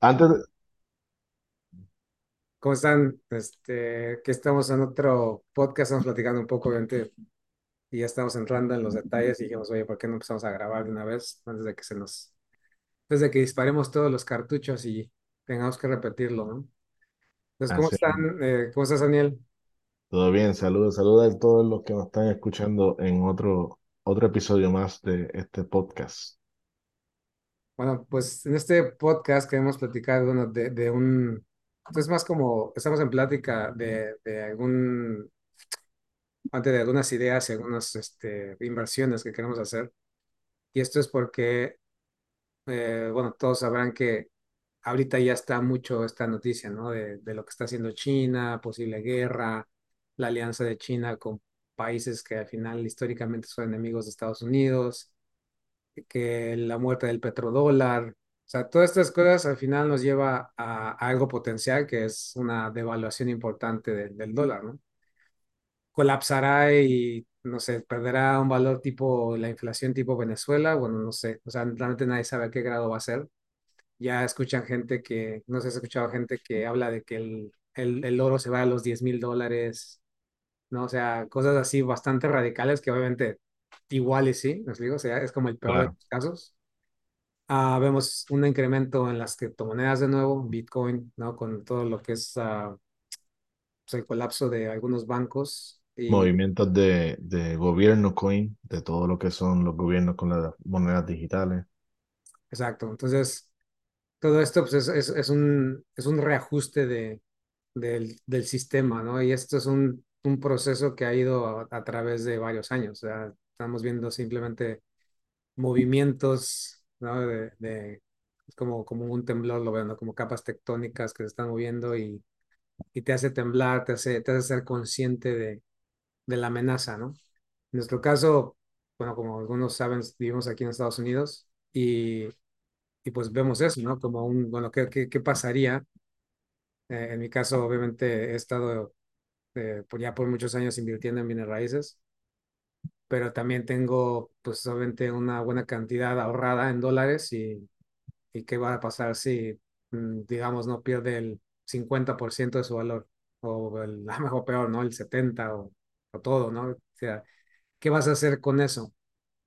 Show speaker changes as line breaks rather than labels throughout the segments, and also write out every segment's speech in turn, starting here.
Antes,
¿cómo están? Este, que estamos en otro podcast, estamos platicando un poco, obviamente, y ya estamos entrando en los detalles y dijimos, oye, ¿por qué no empezamos a grabar de una vez antes de que se nos, antes de que disparemos todos los cartuchos y tengamos que repetirlo, ¿no? Entonces, ¿cómo
así,
están? Eh, ¿cómo estás, Daniel?
todo bien, saludos, saludos a todos los que nos están escuchando en otro, otro episodio más de este podcast.
Bueno, pues en este podcast queremos platicar, bueno, de, de un, es más como, estamos en plática de, de algún, antes de algunas ideas y algunas, este, inversiones que queremos hacer. Y esto es porque eh, bueno, todos sabrán que ahorita ya está mucho esta noticia, ¿no? De, de lo que está haciendo China, posible guerra, la alianza de China con países que al final históricamente son enemigos de Estados Unidos, que la muerte del petrodólar, o sea, todas estas cosas al final nos lleva a, algo potencial que es una devaluación importante de- del dólar, ¿no? Colapsará y, no sé, perderá un valor tipo la inflación tipo Venezuela, bueno, no sé, o sea, realmente nadie sabe a qué grado va a ser ya escuchan gente que, no sé has escuchado gente que habla de que el, el, el oro se va a los diez mil dólares, ¿no? O sea, cosas así bastante radicales que obviamente igual y sí, ¿me explico? O sea, es como el peor de
Claro,
los casos. Ah, vemos un incremento en las criptomonedas de nuevo, Bitcoin, ¿no? Con todo lo que es ah, pues, el colapso de algunos bancos y,
movimientos de, de gobierno coin, de todo lo que son los gobiernos con las monedas digitales.
exacto. Entonces, todo esto pues es, es, es un, es un reajuste de, del, del sistema, ¿no? Y esto es un, un proceso que ha ido a, a través de varios años. O sea, estamos viendo simplemente movimientos, ¿no? De, de como, como un temblor, lo veo, ¿no? Como capas tectónicas que se están moviendo y, y te hace temblar, te hace, te hace ser consciente de, de la amenaza, ¿no? En nuestro caso, bueno, como algunos saben, vivimos aquí en Estados Unidos y, y pues vemos eso, ¿no? Como un, bueno, ¿qué, qué, qué pasaría? Eh, en mi caso, obviamente, he estado eh, por ya por muchos años invirtiendo en bienes raíces, pero también tengo, pues, obviamente, una buena cantidad ahorrada en dólares y, y qué va a pasar si, mm, digamos, no pierde el 50% de su valor, o el, a lo mejor peor, ¿no? El 70% o, o todo, ¿no? O sea, ¿qué vas a hacer con eso?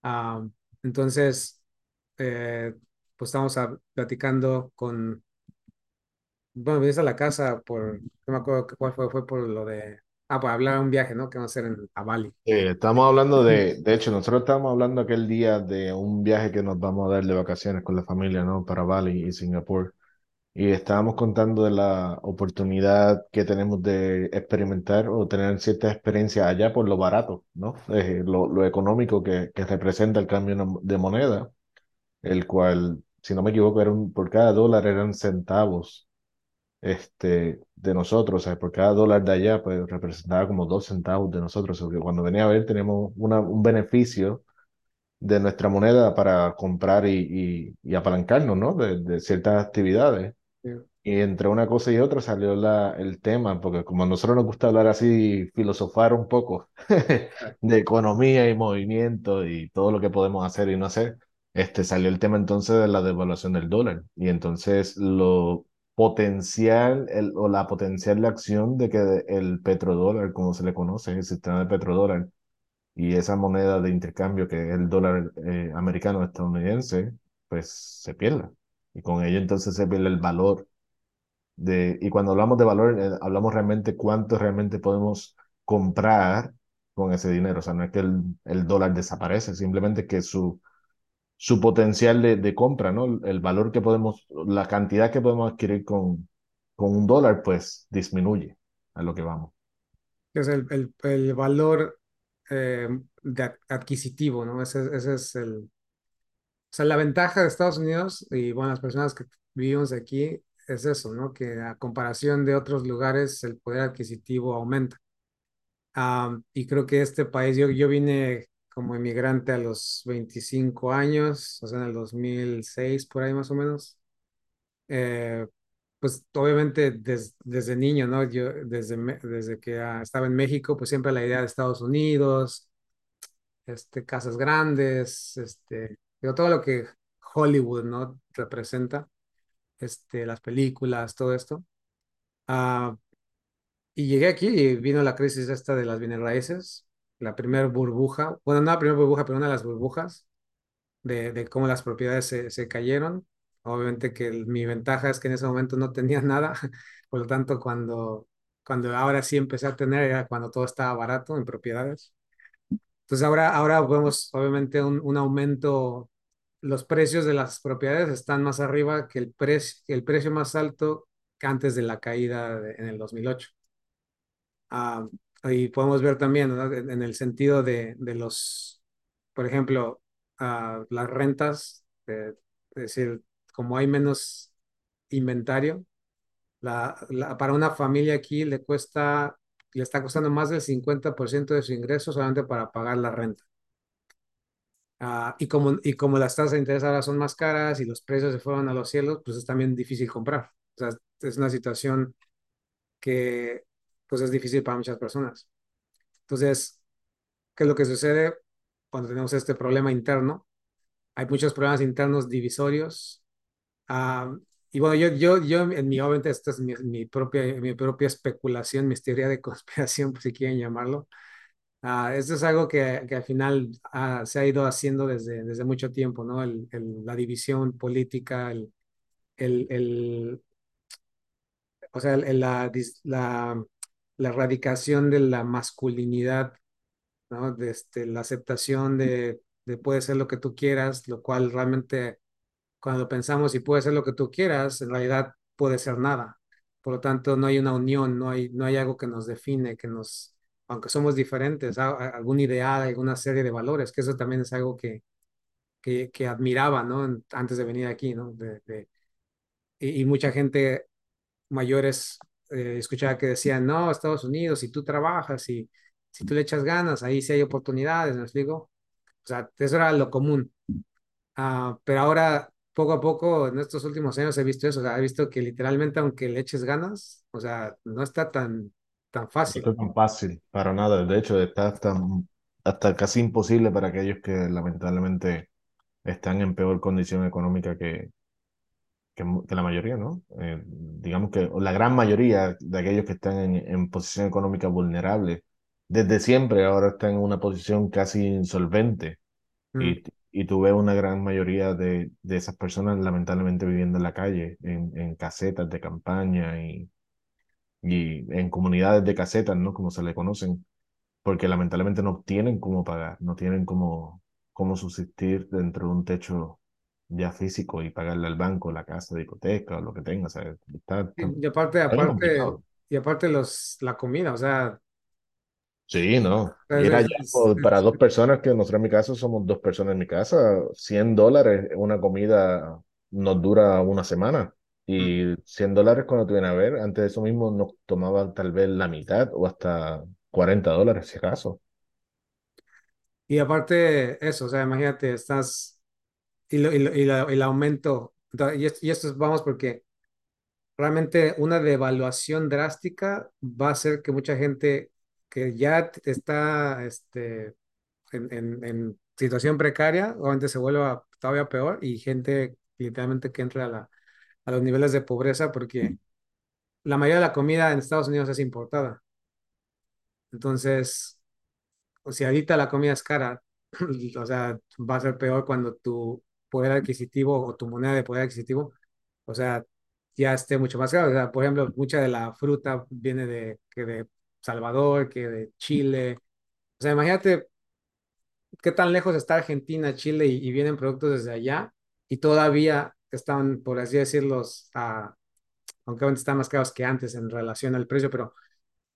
Ah, entonces, eh, pues estamos a- platicando con Bueno, viniste a la casa por, no me acuerdo cuál fue, fue por lo de, ah, para hablar de un viaje, ¿no? Que vamos a hacer en, a Bali.
Eh, estamos hablando de, de hecho, nosotros estábamos hablando aquel día de un viaje que nos vamos a dar de vacaciones con la familia, ¿no? Para Bali y Singapur. Y estábamos contando de la oportunidad que tenemos de experimentar o tener cierta experiencia allá por lo barato, ¿no? Eh, lo, lo económico que, que representa el cambio de moneda, el cual, si no me equivoco, era un, por cada dólar eran centavos este, de nosotros, sea, por cada dólar de allá, pues representaba como dos centavos de nosotros, o que cuando venía a ver tenemos una, un beneficio de nuestra moneda para comprar y, y, y apalancarnos, ¿no? De, de ciertas actividades.
Sí,
Y entre una cosa y otra salió la, el tema, porque como a nosotros nos gusta hablar así, filosofar un poco de economía y movimiento y todo lo que podemos hacer y no hacer, este, salió el tema entonces de la devaluación del dólar. Y entonces lo potencial el, o la potencial de acción de que el petrodólar, como se le conoce, el sistema de petrodólar y esa moneda de intercambio que es el dólar eh, americano estadounidense, pues se pierda. Y con ello entonces se pierde el valor de, y cuando hablamos de valor, eh, hablamos realmente cuánto realmente podemos comprar con ese dinero. O sea, no es que el, el dólar desaparece, simplemente que su, su potencial de, de compra, ¿no? El valor que podemos, la cantidad que podemos adquirir con, con un dólar, pues disminuye a lo que vamos.
Es el, el, el valor eh, de ad- adquisitivo, ¿no? Ese, ese es el, o sea, la ventaja de Estados Unidos y, bueno, las personas que vivimos aquí es eso, ¿no? Que a comparación de otros lugares, el poder adquisitivo aumenta. Ah, y creo que este país, yo, yo vine como inmigrante a los 25 años, o sea, en el 2006, por ahí más o menos. Eh, pues obviamente des- desde niño, ¿no? Yo desde, desde que ah, estaba en México, pues siempre la idea de Estados Unidos, este, casas grandes, este, digo, todo lo que Hollywood, ¿no? Representa. este, las películas, todo esto. Ah, y llegué aquí y vino la crisis esta de las bienes raíces, la primera burbuja, bueno, no la primera burbuja, pero una de las burbujas de, de cómo las propiedades se, se cayeron. Obviamente que el- mi ventaja es que en ese momento no tenía nada, por lo tanto cuando, cuando ahora sí empecé a tener era cuando todo estaba barato en propiedades. Entonces ahora, ahora vemos obviamente un, un aumento, los precios de las propiedades están más arriba que el, precio el precio más alto que antes de la caída de- en el 2008. Ah, y podemos ver también, ¿no? En, el sentido de, de los, por ejemplo, ah, las rentas, eh, es decir, como hay menos inventario, la, la- para una familia aquí le cuesta, le está costando más del 50% de su ingreso solamente para pagar la renta. Ah, y como, y como las tasas de interés ahora son más caras y los precios se fueron a los cielos, pues es también difícil comprar. O sea, es una situación que pues es difícil para muchas personas. Entonces, ¿qué es lo que sucede cuando tenemos este problema interno? Hay muchos problemas internos divisorios. Y bueno, yo, yo, yo en mi, obviamente, esta es mi, mi propia, mi propia especulación, mi teoría de conspiración, si quieren llamarlo. Ah, esto es algo que, que al final ah, se ha ido haciendo desde, desde mucho tiempo, ¿no? El, el- la división política, el, el, el- o sea, la, la, la erradicación de la masculinidad, ¿no? De este, la aceptación de, de puede ser lo que tú quieras, lo cual realmente cuando pensamos y puede ser lo que tú quieras, en realidad puede ser nada. Por lo tanto, no hay una unión, no hay, no hay algo que nos define, que nos, aunque somos diferentes, a- a- algún ideal, alguna serie de valores, que eso también es algo que, que, admiraba, ¿no? Antes de venir aquí, ¿no? De, y mucha gente mayores eh, escuchaba que decían, no, Estados Unidos, si tú trabajas y si tú le echas ganas, ahí sí hay oportunidades, ¿me explico? O sea, eso era lo común. Ah, pero ahora, poco a poco, en estos últimos años he visto eso, o sea, he visto que literalmente aunque le eches ganas, o sea, no está tan, tan
No
fácil.
es tan fácil, para nada. De hecho, está hasta, hasta casi imposible para aquellos que lamentablemente están en peor condición económica que, que, la mayoría, ¿no? Eh, digamos que la gran mayoría de aquellos que están en, en posición económica vulnerable, desde siempre ahora están en una posición casi insolvente.
Mm.
Y, y tú ves una gran mayoría de, de esas personas lamentablemente viviendo en la calle, en, en casetas de campaña y, y en comunidades de casetas, ¿no? Como se le conocen, porque lamentablemente no tienen cómo pagar, no tienen cómo, cómo subsistir dentro de un techo ya físico y pagarle al banco la casa de hipoteca o lo que tenga, o sea, está,
Y, aparte, aparte, y aparte los, la comida, o sea,
Sí, no. Era ya por- para
es-
dos personas, que nosotros en mi caso somos dos personas en mi casa, 100 dólares una comida nos dura una semana. Y 100 dólares cuando te viene a ver, antes de eso mismo nos tomaba tal vez la mitad o hasta 40 dólares si acaso.
y aparte eso, o sea, imagínate, estás, y, lo, y, lo- y la- el aumento, y esto, vamos porque realmente una devaluación drástica va a hacer que mucha gente que ya está este, en, en- en situación precaria, obviamente se vuelva todavía peor y gente literalmente que entra a, la- a los niveles de pobreza porque la mayoría de la comida en Estados Unidos es importada. Entonces, o si ahorita la comida es cara, o sea, va a ser peor cuando tu poder adquisitivo o tu moneda de poder adquisitivo, o sea, ya esté mucho más caro. O sea, por ejemplo, mucha de la fruta viene de, que de Salvador, que de Chile. O sea, imagínate qué tan lejos está Argentina, Chile y, y vienen productos desde allá y todavía están, por así decirlo, aunque ahora están más caros que antes en relación al precio, pero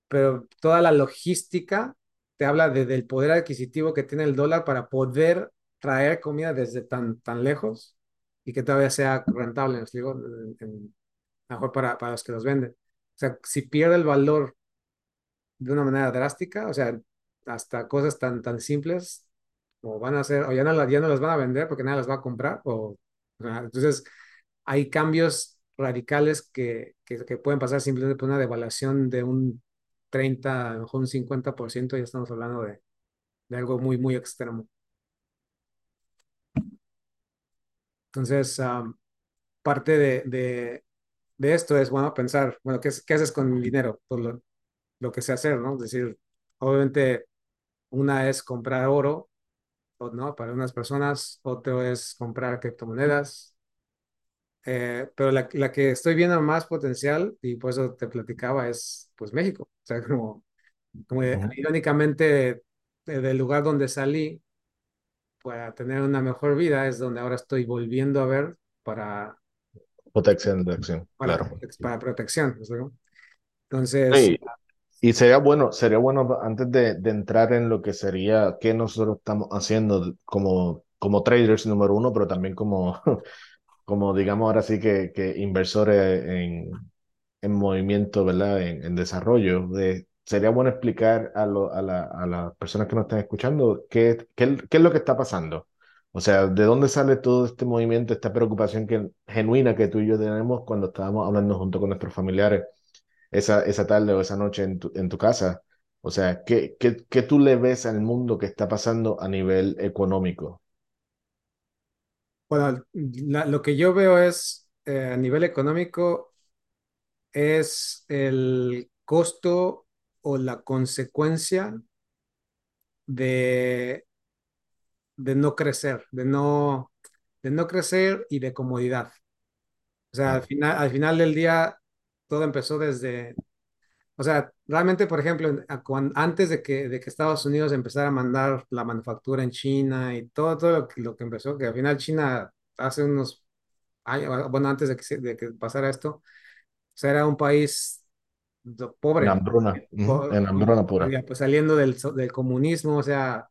pero toda la logística te habla de, del poder adquisitivo que tiene el dólar para poder traer comida desde tan, tan lejos y que todavía sea rentable, les digo, en- en- mejor para, para los que los venden. O sea, si pierde el valor de una manera drástica, o sea, hasta cosas tan, tan simples, o van a ser, o ya no, ya no las van a vender porque nadie las va a comprar, o, o sea, entonces hay cambios radicales que, que, que pueden pasar simplemente por una devaluación de un 30, a lo mejor un 50%, ya estamos hablando de, de algo muy, muy extremo. Entonces, um, parte de, de, de esto es, bueno, pensar, bueno, ¿qué, qué haces con el dinero? Pues lo, lo que sé hacer, ¿no? Es decir, obviamente una es comprar oro, o no, para unas personas, otro es comprar criptomonedas, eh, pero la, la, que estoy viendo más potencial, y por eso te platicaba, es pues México. O sea, como, como uh -huh. irónicamente, del lugar donde salí para tener una mejor vida es donde ahora estoy volviendo a ver para...
Protección de acción,
para,
claro.
Para protección. ¿no? Entonces...
Sí. Y sería bueno, sería bueno antes de, de, entrar en lo que sería qué nosotros estamos haciendo como, como traders número uno, pero también como, como digamos ahora sí que, que inversores en, en movimiento, ¿verdad? En, en desarrollo. De, sería bueno explicar a, lo, a, la, a las personas que nos están escuchando qué, qué, qué es lo que está pasando. O sea, ¿de dónde sale todo este movimiento, esta preocupación que, genuina que tú y yo tenemos cuando estábamos hablando junto con nuestros familiares? esa, esa tarde o esa noche en tu, en tu casa. O sea, ¿qué, qué, ¿qué tú le ves al mundo que está pasando a nivel económico?
Bueno, lo que yo veo es, eh, a nivel económico, es el costo o la consecuencia de, de no crecer, de no, de no crecer y de comodidad. O sea, al final, al final del día, todo empezó desde, o sea, realmente, por ejemplo, antes de que, de que Estados Unidos empezara a mandar la manufactura en China y todo, todo lo que, lo que empezó, que al final China hace unos años, bueno, antes de que, de que pasara esto, o era un país pobre.
En hambruna, -huh. en hambruna pura.
Pues saliendo del, del comunismo, o sea,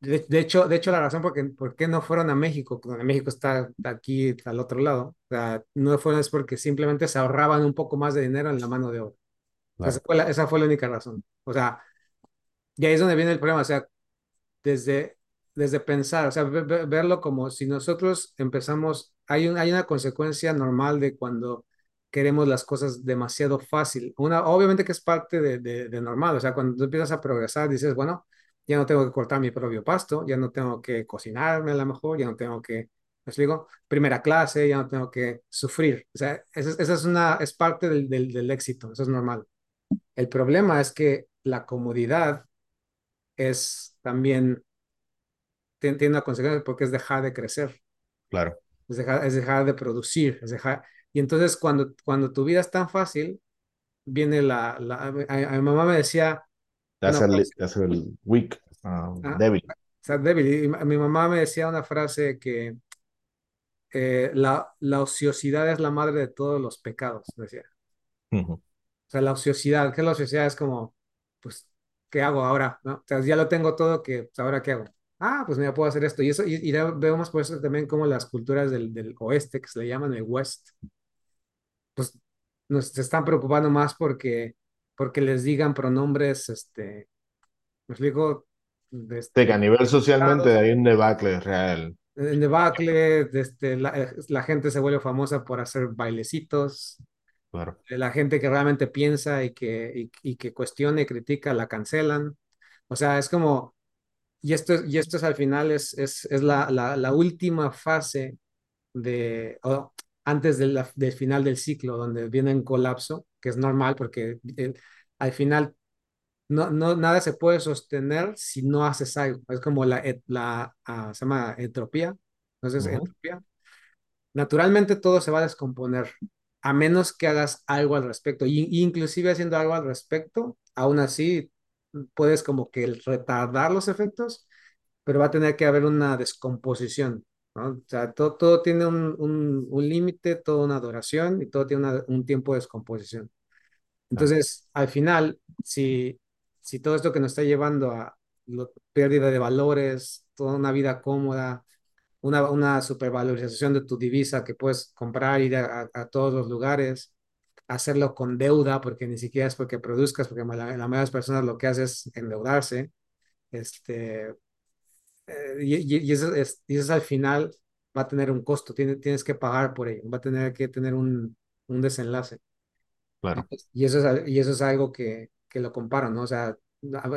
de, de, hecho, de hecho, la razón por qué, por qué no fueron a México, porque México está aquí al otro lado, o sea, no fueron es porque simplemente se ahorraban un poco más de dinero en la mano de obra. Claro. Esa, fue la, esa, fue la, única razón. O sea, y ahí es donde viene el problema, o sea, desde, desde pensar, o sea, ver, verlo como si nosotros empezamos, hay, un, hay una consecuencia normal de cuando queremos las cosas demasiado fácil. Una, obviamente que es parte de, de, de normal, o sea, cuando tú empiezas a progresar, dices, bueno, ya no tengo que cortar mi propio pasto, ya no tengo que cocinarme a lo mejor, ya no tengo que, ¿me explico? Primera clase, ya no tengo que sufrir. O sea, esa, esa es, una, es parte del, del, del, éxito, eso es normal. El problema es que la comodidad es también, tiene una consecuencia porque es dejar de crecer.
Claro.
Es dejar, es dejar de producir, es dejar... Y entonces cuando, cuando tu vida es tan fácil, viene la... la a, a, mi mamá me decía,
te hace, el, hace el weak, uh, ah, débil.
O sea, débil. Y mi mamá me decía una frase que eh, la, la, ociosidad es la madre de todos los pecados, decía. Uh -huh. O sea, la ociosidad, ¿qué es la ociosidad? Es como, pues, ¿qué hago ahora? ¿No? O sea, ya lo tengo todo, que pues, ¿ahora qué hago? Ah, pues mira, puedo hacer esto. Y eso, y, y vemos por eso también como las culturas del, del oeste, que se le llaman el West, pues nos se están preocupando más porque porque les digan pronombres, este, me explico.
De este, que a nivel socialmente hay un debacle real.
En debacle, de este, la, la, gente se vuelve famosa por hacer bailecitos.
Claro.
La gente que realmente piensa y que, y, y que cuestiona y critica la cancelan. O sea, es como, y esto, y esto es al final, es, es, es la, la, la última fase de, oh, antes de la, del final del ciclo, donde viene en colapso, que es normal porque eh, al final no, no, nada se puede sostener si no haces algo. Es como la, la uh, se llama entropía. Entonces, uh -huh. entropía. Naturalmente todo se va a descomponer, a menos que hagas algo al respecto. Y, inclusive haciendo algo al respecto, aún así puedes como que retardar los efectos, pero va a tener que haber una descomposición. ¿No? O sea, todo, todo tiene un, un, un límite, toda una duración y todo tiene una, un tiempo de descomposición. Entonces, al final, si, si todo esto que nos está llevando a lo, pérdida de valores, toda una vida cómoda, una, una supervalorización de tu divisa que puedes comprar, ir a, a, todos los lugares, hacerlo con deuda, porque ni siquiera es porque produzcas, porque la, la mayoría de las personas lo que hace es endeudarse. Este, eh, y, y, eso es, y eso al final va a tener un costo, tienes, tienes que pagar por ello, va a tener que tener un, un desenlace.
Claro.
Y eso es, y eso es algo que, que lo comparo, ¿no? O sea,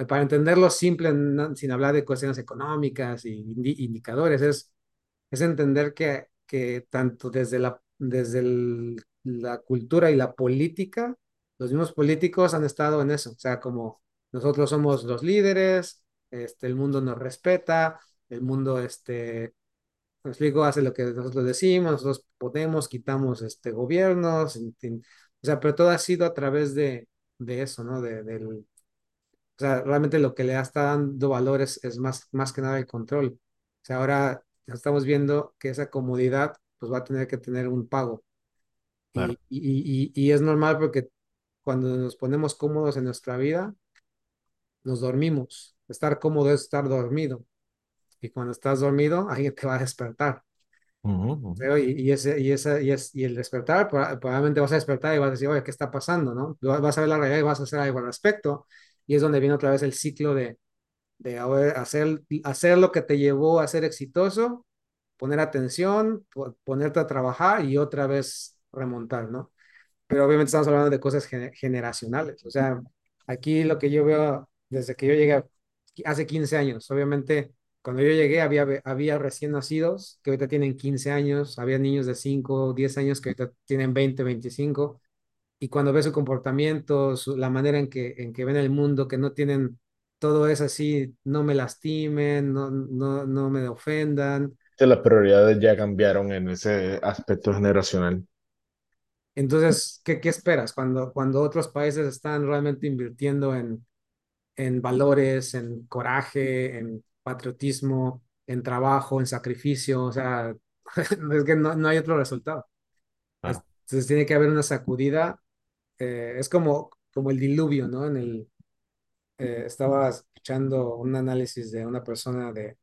para entenderlo simple, no, sin hablar de cuestiones económicas y indi indicadores, es, es entender que, que tanto desde la desde el- la cultura y la política, los mismos políticos han estado en eso, o sea, como nosotros somos los líderes, este, el mundo nos respeta, el mundo, este, me explico, hace lo que nosotros decimos, nosotros podemos, quitamos, este, gobiernos, en fin. o sea, pero todo ha sido a través de, de eso, ¿no? De, del, o sea, realmente lo que le está dando valor es, es más, más que nada el control. O sea, ahora estamos viendo que esa comodidad, pues va a tener que tener un pago. Y, y, y es normal porque cuando nos ponemos cómodos en nuestra vida, nos dormimos. Estar cómodo es estar dormido. Y cuando estás dormido, alguien te va a despertar.
Ujú.
Creo, Y, y, ese, y, esa, y, es, y el despertar, proba- probablemente vas a despertar y vas a decir, oye, ¿qué está pasando? ¿no? Vas a ver la realidad y vas a hacer algo al respecto. Y es donde viene otra vez el ciclo de, de hacer, hacer lo que te llevó a ser exitoso, poner atención, po- ponerte a trabajar y otra vez remontar, ¿no? pero obviamente estamos hablando de cosas gene- generacionales. O sea, aquí lo que yo veo desde que yo llegué hace 15 años, obviamente cuando yo llegué había, había recién nacidos que ahorita tienen 15 años, había niños de 5, 10 años que ahorita tienen 20, 25, y cuando ves su comportamiento, su- la manera en que, en que ven el mundo, que no tienen, todo es así, no me lastimen, no, no, no me ofendan.
Las prioridades ya cambiaron en ese aspecto generacional.
Entonces, ¿qué, qué esperas cuando, cuando otros países están realmente invirtiendo en, en valores, en coraje, en patriotismo, en trabajo, en sacrificio? O sea, es que no, no hay otro resultado.
Claro.
Entonces tiene que haber una sacudida. eh, es como, como el diluvio, ¿no? En el, eh, estaba escuchando un análisis de una persona de,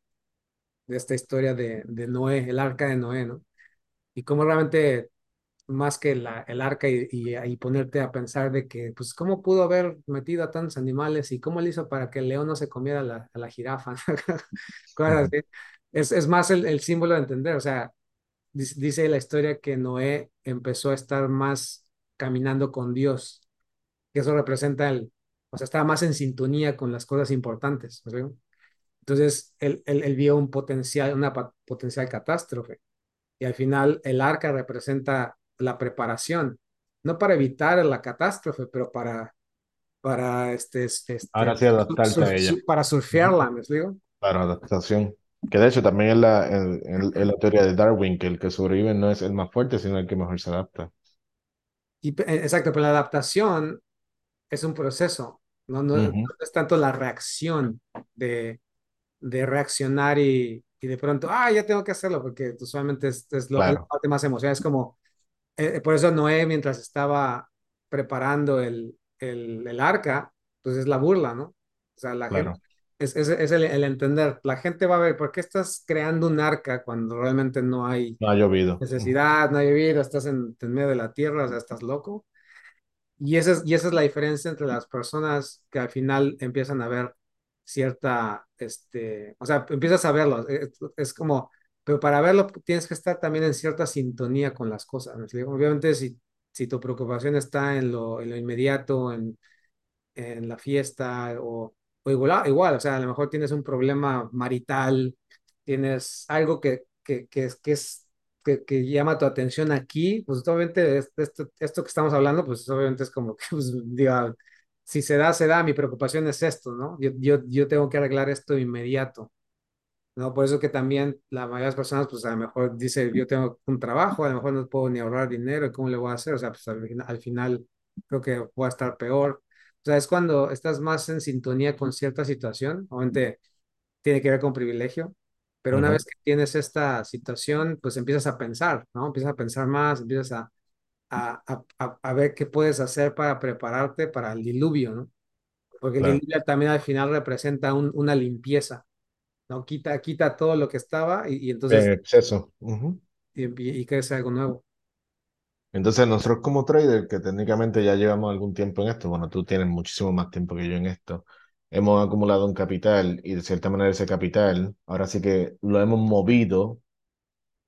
de esta historia de, de Noé, el arca de Noé, ¿no? Y cómo realmente más que la, el arca y, y, y ponerte a pensar de que, pues, ¿cómo pudo haber metido a tantos animales y cómo le hizo para que el león no se comiera la, a la jirafa? Cosas así. Es, es más el, el símbolo de entender, o sea, dice, la historia que Noé empezó a estar más caminando con Dios, que eso representa el, o sea, estaba más en sintonía con las cosas importantes, ¿no? Entonces, él, él, él vio un potencial, una potencial catástrofe y al final el arca representa la preparación, no para evitar la catástrofe, pero para, para, este, este,
Ahora
este,
sí adaptarte
sur-
a ella.
sur- para surfearla, ¿me explico?
Claro, adaptación. Que de hecho también es la, en la teoría de Darwin, que el que sobrevive no es el más fuerte, sino el que mejor se adapta.
Y, eh, exacto, pero la adaptación es un proceso, no, no, no
Ujú.
es tanto la reacción de, de reaccionar y, y de pronto, ah, ya tengo que hacerlo, porque usualmente es, es, lo,
Claro,
parte más emocional, es como, eh, por eso Noé, mientras estaba preparando el, el, el arca, pues es la burla, ¿no? O sea, la gente,
claro.
es, es, es el, el entender, la gente va a ver, ¿por qué estás creando un arca cuando realmente no hay
No ha llovido.
Necesidad, no hay vida, estás en, en medio de la tierra, o sea, estás loco? Y esa es, y esa es la diferencia entre las personas que al final empiezan a ver cierta, este, o sea, empiezas a verlo, es, es como, pero para verlo tienes que estar también en cierta sintonía con las cosas. Obviamente, si, si tu preocupación está en lo, en lo inmediato, en, en la fiesta, o, o igual, igual, o sea, a lo mejor tienes un problema marital, tienes algo que, que, que, que es que, que, llama tu atención aquí, pues obviamente esto, esto, que estamos hablando, pues obviamente es como que, pues, diga, si se da, se da, mi preocupación es esto, ¿no? Yo, yo, yo tengo que arreglar esto inmediato, ¿no? Por eso que también la mayoría de las personas, pues a lo mejor dice, yo tengo un trabajo, a lo mejor no puedo ni ahorrar dinero, ¿cómo le voy a hacer? O sea, pues al, al final creo que voy a estar peor. O sea, es cuando estás más en sintonía con cierta situación, obviamente tiene que ver con privilegio, pero una vez que tienes esta situación, pues empiezas a pensar, ¿no? Empiezas a pensar más, empiezas a, a, a, a ver qué puedes hacer para prepararte para el diluvio, ¿no? Porque el
Claro.
diluvio también al final representa un, una limpieza, ¿no? Quita, quita todo lo que estaba y, y
En
entonces
exceso. Ujú.
y, y, y crece algo nuevo.
Entonces, nosotros como trader, que técnicamente ya llevamos algún tiempo en esto, bueno, tú tienes muchísimo más tiempo que yo en esto, hemos acumulado un capital y de cierta manera ese capital, ahora sí que lo hemos movido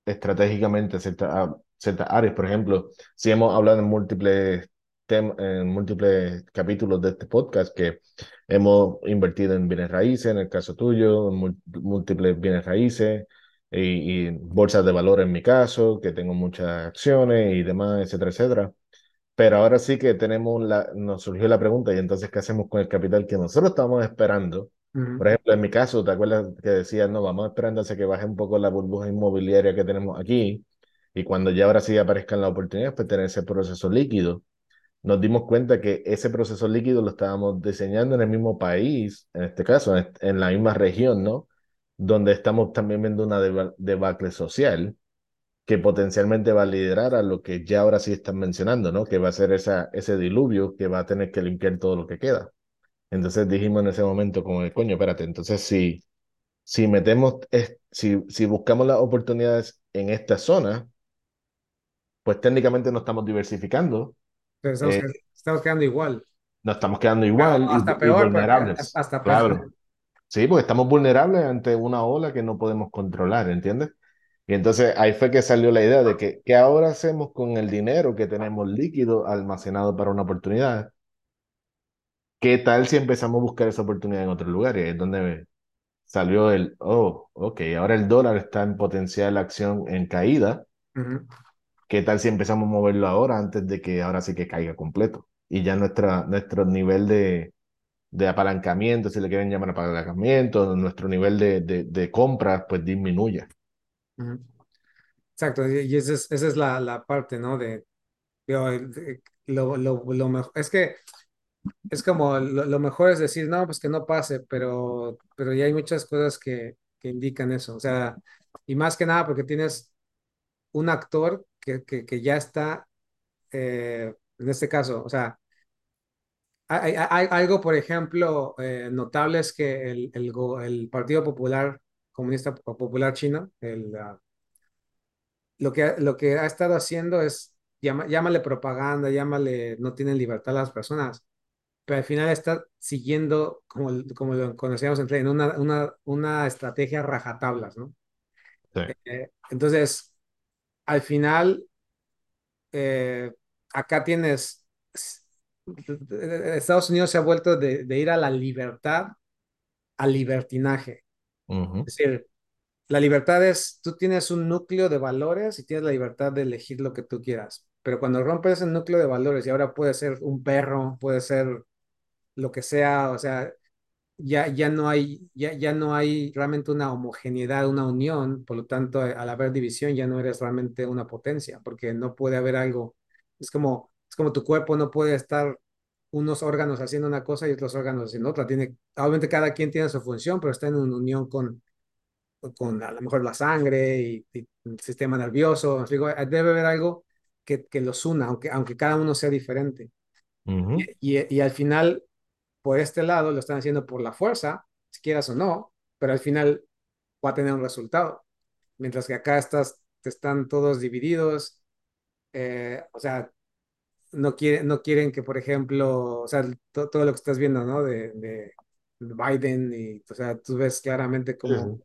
estratégicamente a ciertas, a ciertas áreas. Por ejemplo, si hemos hablado en múltiples en múltiples capítulos de este podcast que hemos invertido en bienes raíces, en el caso tuyo, en múl- múltiples bienes raíces, y, y bolsas de valor en mi caso, que tengo muchas acciones y demás, etcétera, etcétera. Pero ahora sí que tenemos la, nos surgió la pregunta, y entonces, ¿qué hacemos con el capital que nosotros estamos esperando? Por ejemplo, en mi caso, ¿te acuerdas que decía, no, vamos esperando hasta que baje un poco la burbuja inmobiliaria que tenemos aquí? Y cuando ya ahora sí aparezcan las oportunidades, pues tener ese proceso líquido. Nos dimos cuenta que ese proceso líquido lo estábamos diseñando en el mismo país, en este caso, en, la misma región, ¿no? Donde estamos también viendo una deba- debacle social que potencialmente va a liderar a lo que ya ahora sí están mencionando, ¿no? Que va a ser esa, ese diluvio que va a tener que limpiar todo lo que queda. Entonces dijimos en ese momento como, de, coño, espérate, entonces si, si metemos, es- si, si buscamos las oportunidades en esta zona, pues técnicamente no estamos diversificando,
Pero estamos,
eh,
estamos quedando igual.
nos estamos quedando igual y,
hasta
y
peor, porque
vulnerables.
hasta peor.
Claro, sí, porque estamos vulnerables ante una ola que no podemos controlar, ¿entiendes? Y entonces ahí fue que salió la idea de que, ¿qué ahora hacemos con el dinero que tenemos líquido almacenado para una oportunidad? ¿Qué tal si empezamos a buscar esa oportunidad en otros lugares? Es donde salió el, oh, ok, ahora el dólar está en potencial acción en caída.
Ujú,
¿Qué tal si empezamos a moverlo ahora antes de que ahora sí que caiga completo? Y ya nuestra, nuestro nivel de, de apalancamiento, si le quieren llamar apalancamiento, nuestro nivel de, de, de compras, pues disminuya.
Exacto, y esa es, esa es la, la parte, ¿no? De, de- lo, lo, lo mejor, es que es como lo, lo mejor es decir, no, pues que no pase, pero, pero ya hay muchas cosas que, que indican eso, o sea, y más que nada porque tienes un actor que, que, que ya está, eh, en este caso, o sea, hay, hay- hay algo, por ejemplo, eh, notable es que el, el, el Partido Popular, Comunista Popular Chino, el, ah, lo que, lo que ha estado haciendo es, llama- llámale propaganda, llámale, no tienen libertad las personas, pero al final está siguiendo, como, como lo conocíamos en una, una, una estrategia rajatablas, ¿no?
Sí.
Eh, entonces, al final, eh, acá tienes, Estados Unidos se ha vuelto de, de ir a la libertad al libertinaje. Es decir, la libertad es, tú tienes un núcleo de valores y tienes la libertad de elegir lo que tú quieras. Pero cuando rompes ese núcleo de valores y ahora puede ser un perro, puede ser lo que sea, o sea, ya, ya no hay, ya, ya no hay realmente una homogeneidad, una unión, por lo tanto, al haber división ya no eres realmente una potencia, porque no puede haber algo, es como, es como tu cuerpo no puede estar unos órganos haciendo una cosa y otros órganos haciendo otra. Tiene, obviamente cada quien tiene su función, pero está en una unión con, con a lo mejor la sangre y, y el sistema nervioso. Digo, debe haber algo que, que los una, aunque, aunque cada uno sea diferente. y, y al final, por este lado, lo están haciendo por la fuerza, si quieras o no, pero al final va a tener un resultado. Mientras que acá estás, están todos divididos, eh, o sea, no, quiere, no quieren que, por ejemplo, o sea, to- todo lo que estás viendo, ¿no? De, de Biden y, o sea, tú ves claramente como.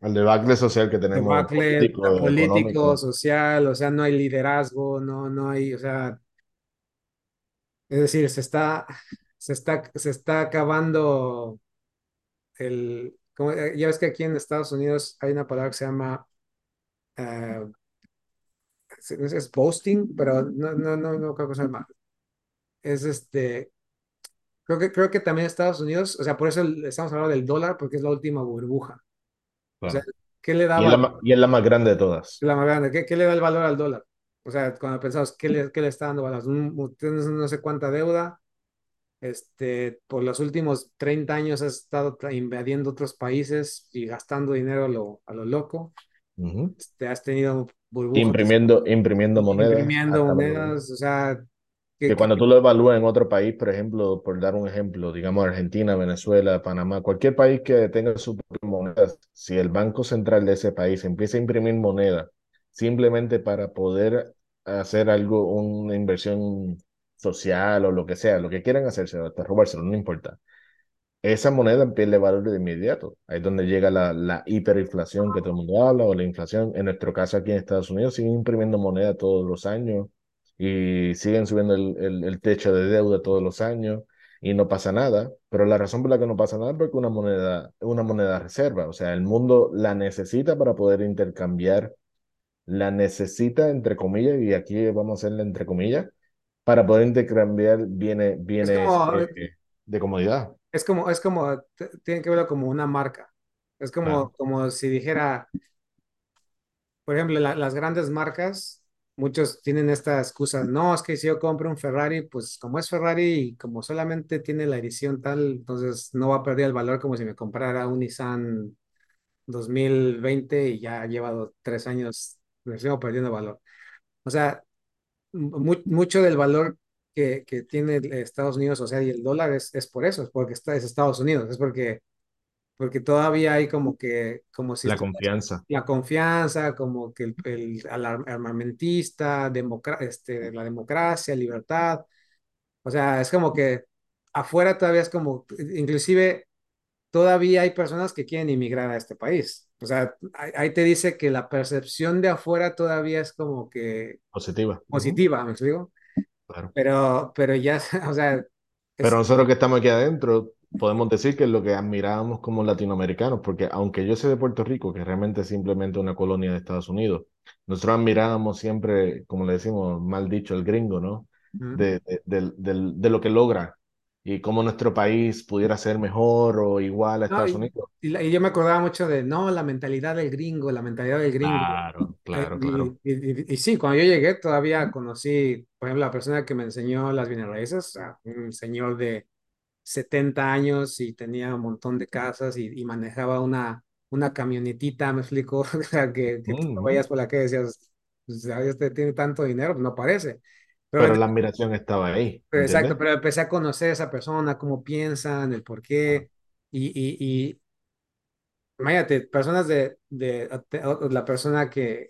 El debacle social que tenemos
debacle
político,
político, social, o sea, no hay liderazgo, no, no hay, o sea, es decir, se está, se está, se está acabando el, como, eh, ya ves que aquí en Estados Unidos hay una palabra que se llama, eh, es, es boasting, pero no, no, no, no creo que se llama, es este, creo que, creo que también Estados Unidos, o sea, por eso estamos hablando del dólar, porque es la última burbuja, o sea. ¿qué le
Y es la, y es la más grande de todas.
la más grande? ¿Qué, qué le da el valor al dólar? O sea, cuando pensamos, ¿qué le, qué le está dando valor? Tienes no sé cuánta deuda, este, por los últimos 30 años has estado invadiendo otros países y gastando dinero a lo, a lo loco. Este, has tenido burbujas,
Imprimiendo, imprimiendo monedas
imprimiendo monedas, o sea,
que- cuando tú lo evalúas en otro país, por ejemplo, por dar un ejemplo, digamos Argentina, Venezuela, Panamá, cualquier país que tenga su propia moneda, si el Banco Central de ese país empieza a imprimir moneda simplemente para poder hacer algo, una inversión social o lo que sea, lo que quieran hacerse, hasta robárselo, no importa. Esa moneda pierde valor de inmediato. Ahí es donde llega la, la hiperinflación que todo el mundo habla, o la inflación. En nuestro caso aquí en Estados Unidos siguen imprimiendo moneda todos los años y siguen subiendo el, el, techo de deuda todos los años. y no pasa nada, pero la razón por la que no pasa nada es porque una moneda, una moneda reserva, o sea, el mundo la necesita para poder intercambiar, la necesita entre comillas, y aquí vamos a hacerle entre comillas, para poder intercambiar bienes,
Es
bienes
como,
eh, de comodidad.
es como, es como, t- tienen que verlo como una marca. Es como, como si dijera, por ejemplo, la- las grandes marcas, muchos tienen esta excusa, no, es que si yo compro un Ferrari, pues como es Ferrari y como solamente tiene la edición tal, entonces no va a perder el valor como si me comprara un Nissan 2020 y ya ha llevado tres años, me sigo perdiendo valor. O sea, mu- mucho del valor que, que tiene Estados Unidos, o sea, y el dólar es, es por eso, es porque está, es Estados Unidos, es porque, porque todavía hay como que, como si
La confianza.
la confianza, como que el, el armamentista, democra- este, la democracia, libertad, o sea, es como que afuera todavía es como, inclusive todavía hay personas que quieren inmigrar a este país. O sea, ahí te dice que la percepción de afuera todavía es como que
Positiva.
Positiva, ¿me explico?
Claro.
Pero, pero ya, o sea,
Pero
es,
nosotros que estamos aquí adentro, podemos decir que es lo que admirábamos como latinoamericanos, porque aunque yo soy de Puerto Rico, que realmente es simplemente una colonia de Estados Unidos, nosotros admirábamos siempre, como le decimos, mal dicho, el gringo, ¿no?
Ujú.
De, de, del- del- de lo que logra y cómo nuestro país pudiera ser mejor o igual a
No,
Estados
y,
Unidos.
y y yo me acordaba mucho de, no, la mentalidad del gringo, la mentalidad del gringo.
Claro,
Eh,
claro, claro.
y- y- sí, cuando yo llegué todavía conocí, por ejemplo, la persona que me enseñó las bienes raíces, un señor de 70 años y tenía un montón de casas y, manejaba una, una camionetita, me explico, o sea, que, que tú lo
Ujú.
veías por la y decías, pues, "Ya este tiene tanto dinero, pues no parece. Pero
Pero la admiración estaba ahí,
Pero exacto, pero empecé a conocer a esa persona, cómo piensan, el por qué, y, y, y imagínate, personas de, de, de- la persona que,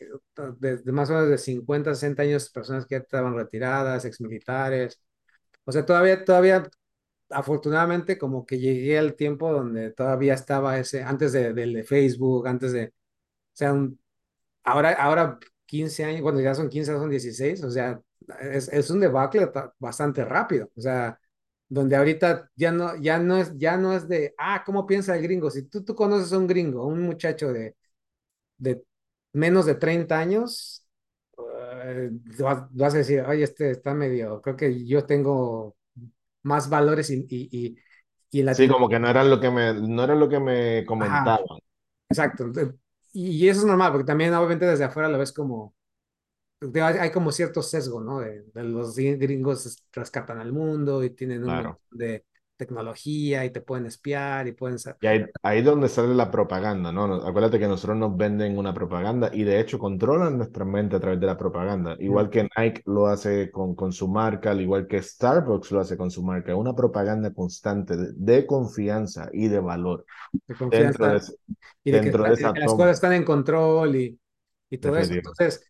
de, de más o menos de 50 60 años, personas que ya estaban retiradas, exmilitares, o sea, todavía, todavía, afortunadamente, como que llegué al tiempo donde todavía estaba ese, antes de, del de Facebook, antes de, o sea, un, Ahora, ahora 15 años, bueno, ya son 15, son 16, o sea, es, es un debacle ta- bastante rápido, o sea, donde ahorita ya no, ya no es, ya no es de, ah, ¿cómo piensa el gringo? Si tú, tú conoces a un gringo, un muchacho de, de menos de 30 años, eh, vas, vas a decir, oye, este está medio, creo que yo tengo más valores y, y, y, y en
Sí, como que no era lo que me, no era lo que me
ajá,
comentaban.
exacto, y, eso es normal, porque también obviamente desde afuera lo ves como Hay, como cierto sesgo, ¿no? De, de los gringos rescatan al mundo y tienen un montón de tecnología y te pueden espiar y pueden...
Y ahí, ahí es donde sale la propaganda, ¿no? Acuérdate que nosotros nos venden una propaganda y de hecho controlan nuestra mente a través de la propaganda. Igual que Nike lo hace con, con su marca, al igual que Starbucks lo hace con su marca. Una propaganda constante de, de confianza y de valor
De
dentro de,
confianza y de que,
dentro
está-
de esa
que las cosas están en control y, y todo eso. Entonces,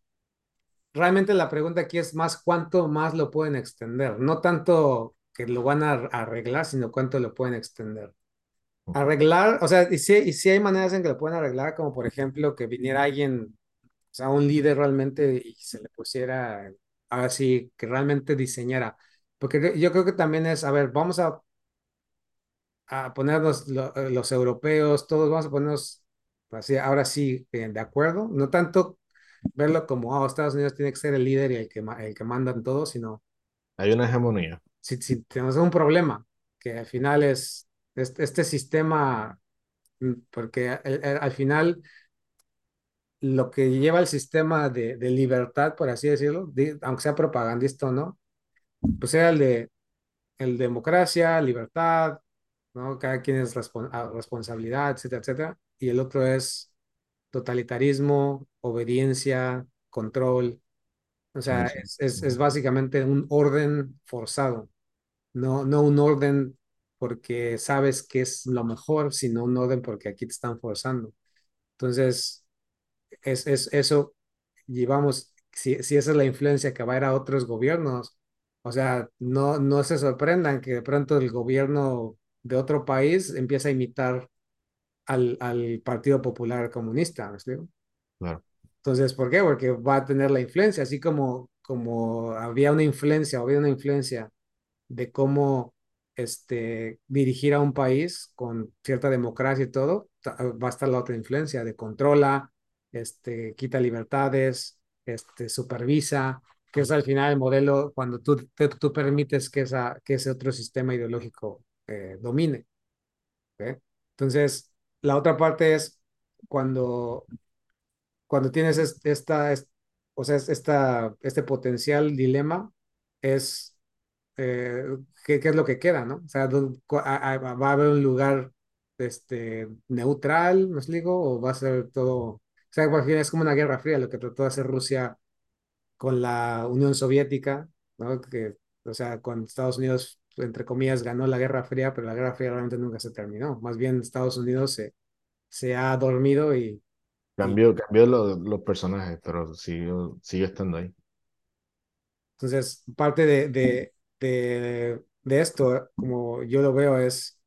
realmente la pregunta aquí es más cuánto más lo pueden extender. No tanto que lo van a arreglar, sino cuánto lo pueden extender. Arreglar, o sea, y sí, y sí hay maneras en que lo pueden arreglar, como por ejemplo que viniera alguien o sea, un líder realmente y se le pusiera, ahora sí, que realmente diseñara. Porque yo creo que también es, a ver, vamos a, a ponernos lo- eh, los europeos, todos vamos a ponernos, así, ahora sí, eh, de acuerdo. No tanto verlo como, oh, Estados Unidos tiene que ser el líder y el que, el que manda en todo, sino
Hay una hegemonía.
si, si tenemos un problema, que al final es este, este sistema, mm, porque al, al- al final lo que lleva el sistema de, de libertad, por así decirlo, de- aunque sea propagandista o no, pues era el de el democracia, libertad, ¿no? Cada quien es respon- ah, responsabilidad, etcétera, etcétera. Y el otro es totalitarismo, obediencia, control. O sea,
Sí,
es, es, es
Ujú.
básicamente un orden forzado, no, no un orden porque sabes que es lo mejor, sino un orden porque aquí te están forzando. Entonces, es, es eso, llevamos, si, si esa es la influencia que va a ir a otros gobiernos, o sea, no, no se sorprendan que de pronto el gobierno de otro país empieza a imitar al, al Partido Popular Comunista, ¿me explico?
Claro.
Entonces, ¿por qué? Porque va a tener la influencia, así como, como había una influencia, o había una influencia de cómo este, dirigir a un país con cierta democracia y todo, va a estar la otra influencia de controla, este, quita libertades, este, supervisa, que es al final el modelo cuando tú, te, tú permites que, esa, que ese otro sistema ideológico eh, domine. Entonces, la otra parte es cuando, cuando tienes esta, o sea, esta, este potencial dilema, es eh, ¿qué, ¿qué, es lo que queda, ¿no? O sea, ¿va a haber un lugar este, neutral, ¿me explico? ¿O va a ser todo... O sea, es como una guerra fría lo que trató de hacer Rusia con la Unión Soviética, ¿no? Que, o sea, cuando Estados Unidos, entre comillas, ganó la Guerra Fría, pero la Guerra Fría realmente nunca se terminó. Más bien Estados Unidos se, se ha dormido y...
Cambió, cambió los, los personajes, pero sigue, sigue estando ahí.
Entonces, parte de, de, de, de esto, como yo lo veo, es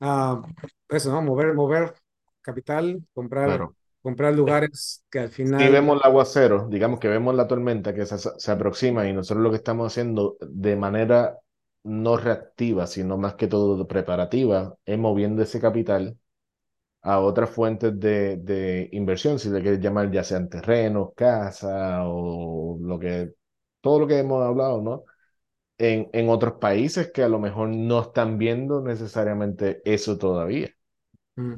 uh, eso, ¿no? Mover, mover capital, comprar,
Claro.
Comprar lugares que al
Si
final...
vemos el aguacero, digamos que vemos la tormenta que se, se aproxima y nosotros lo que estamos haciendo de manera no reactiva, sino más que todo preparativa, es moviendo ese capital a otras fuentes de, de inversión, si le quieres llamar ya sean terrenos, casa o lo que, todo lo que hemos hablado, ¿no? En, en otros países que a lo mejor no están viendo necesariamente eso todavía,
Mm.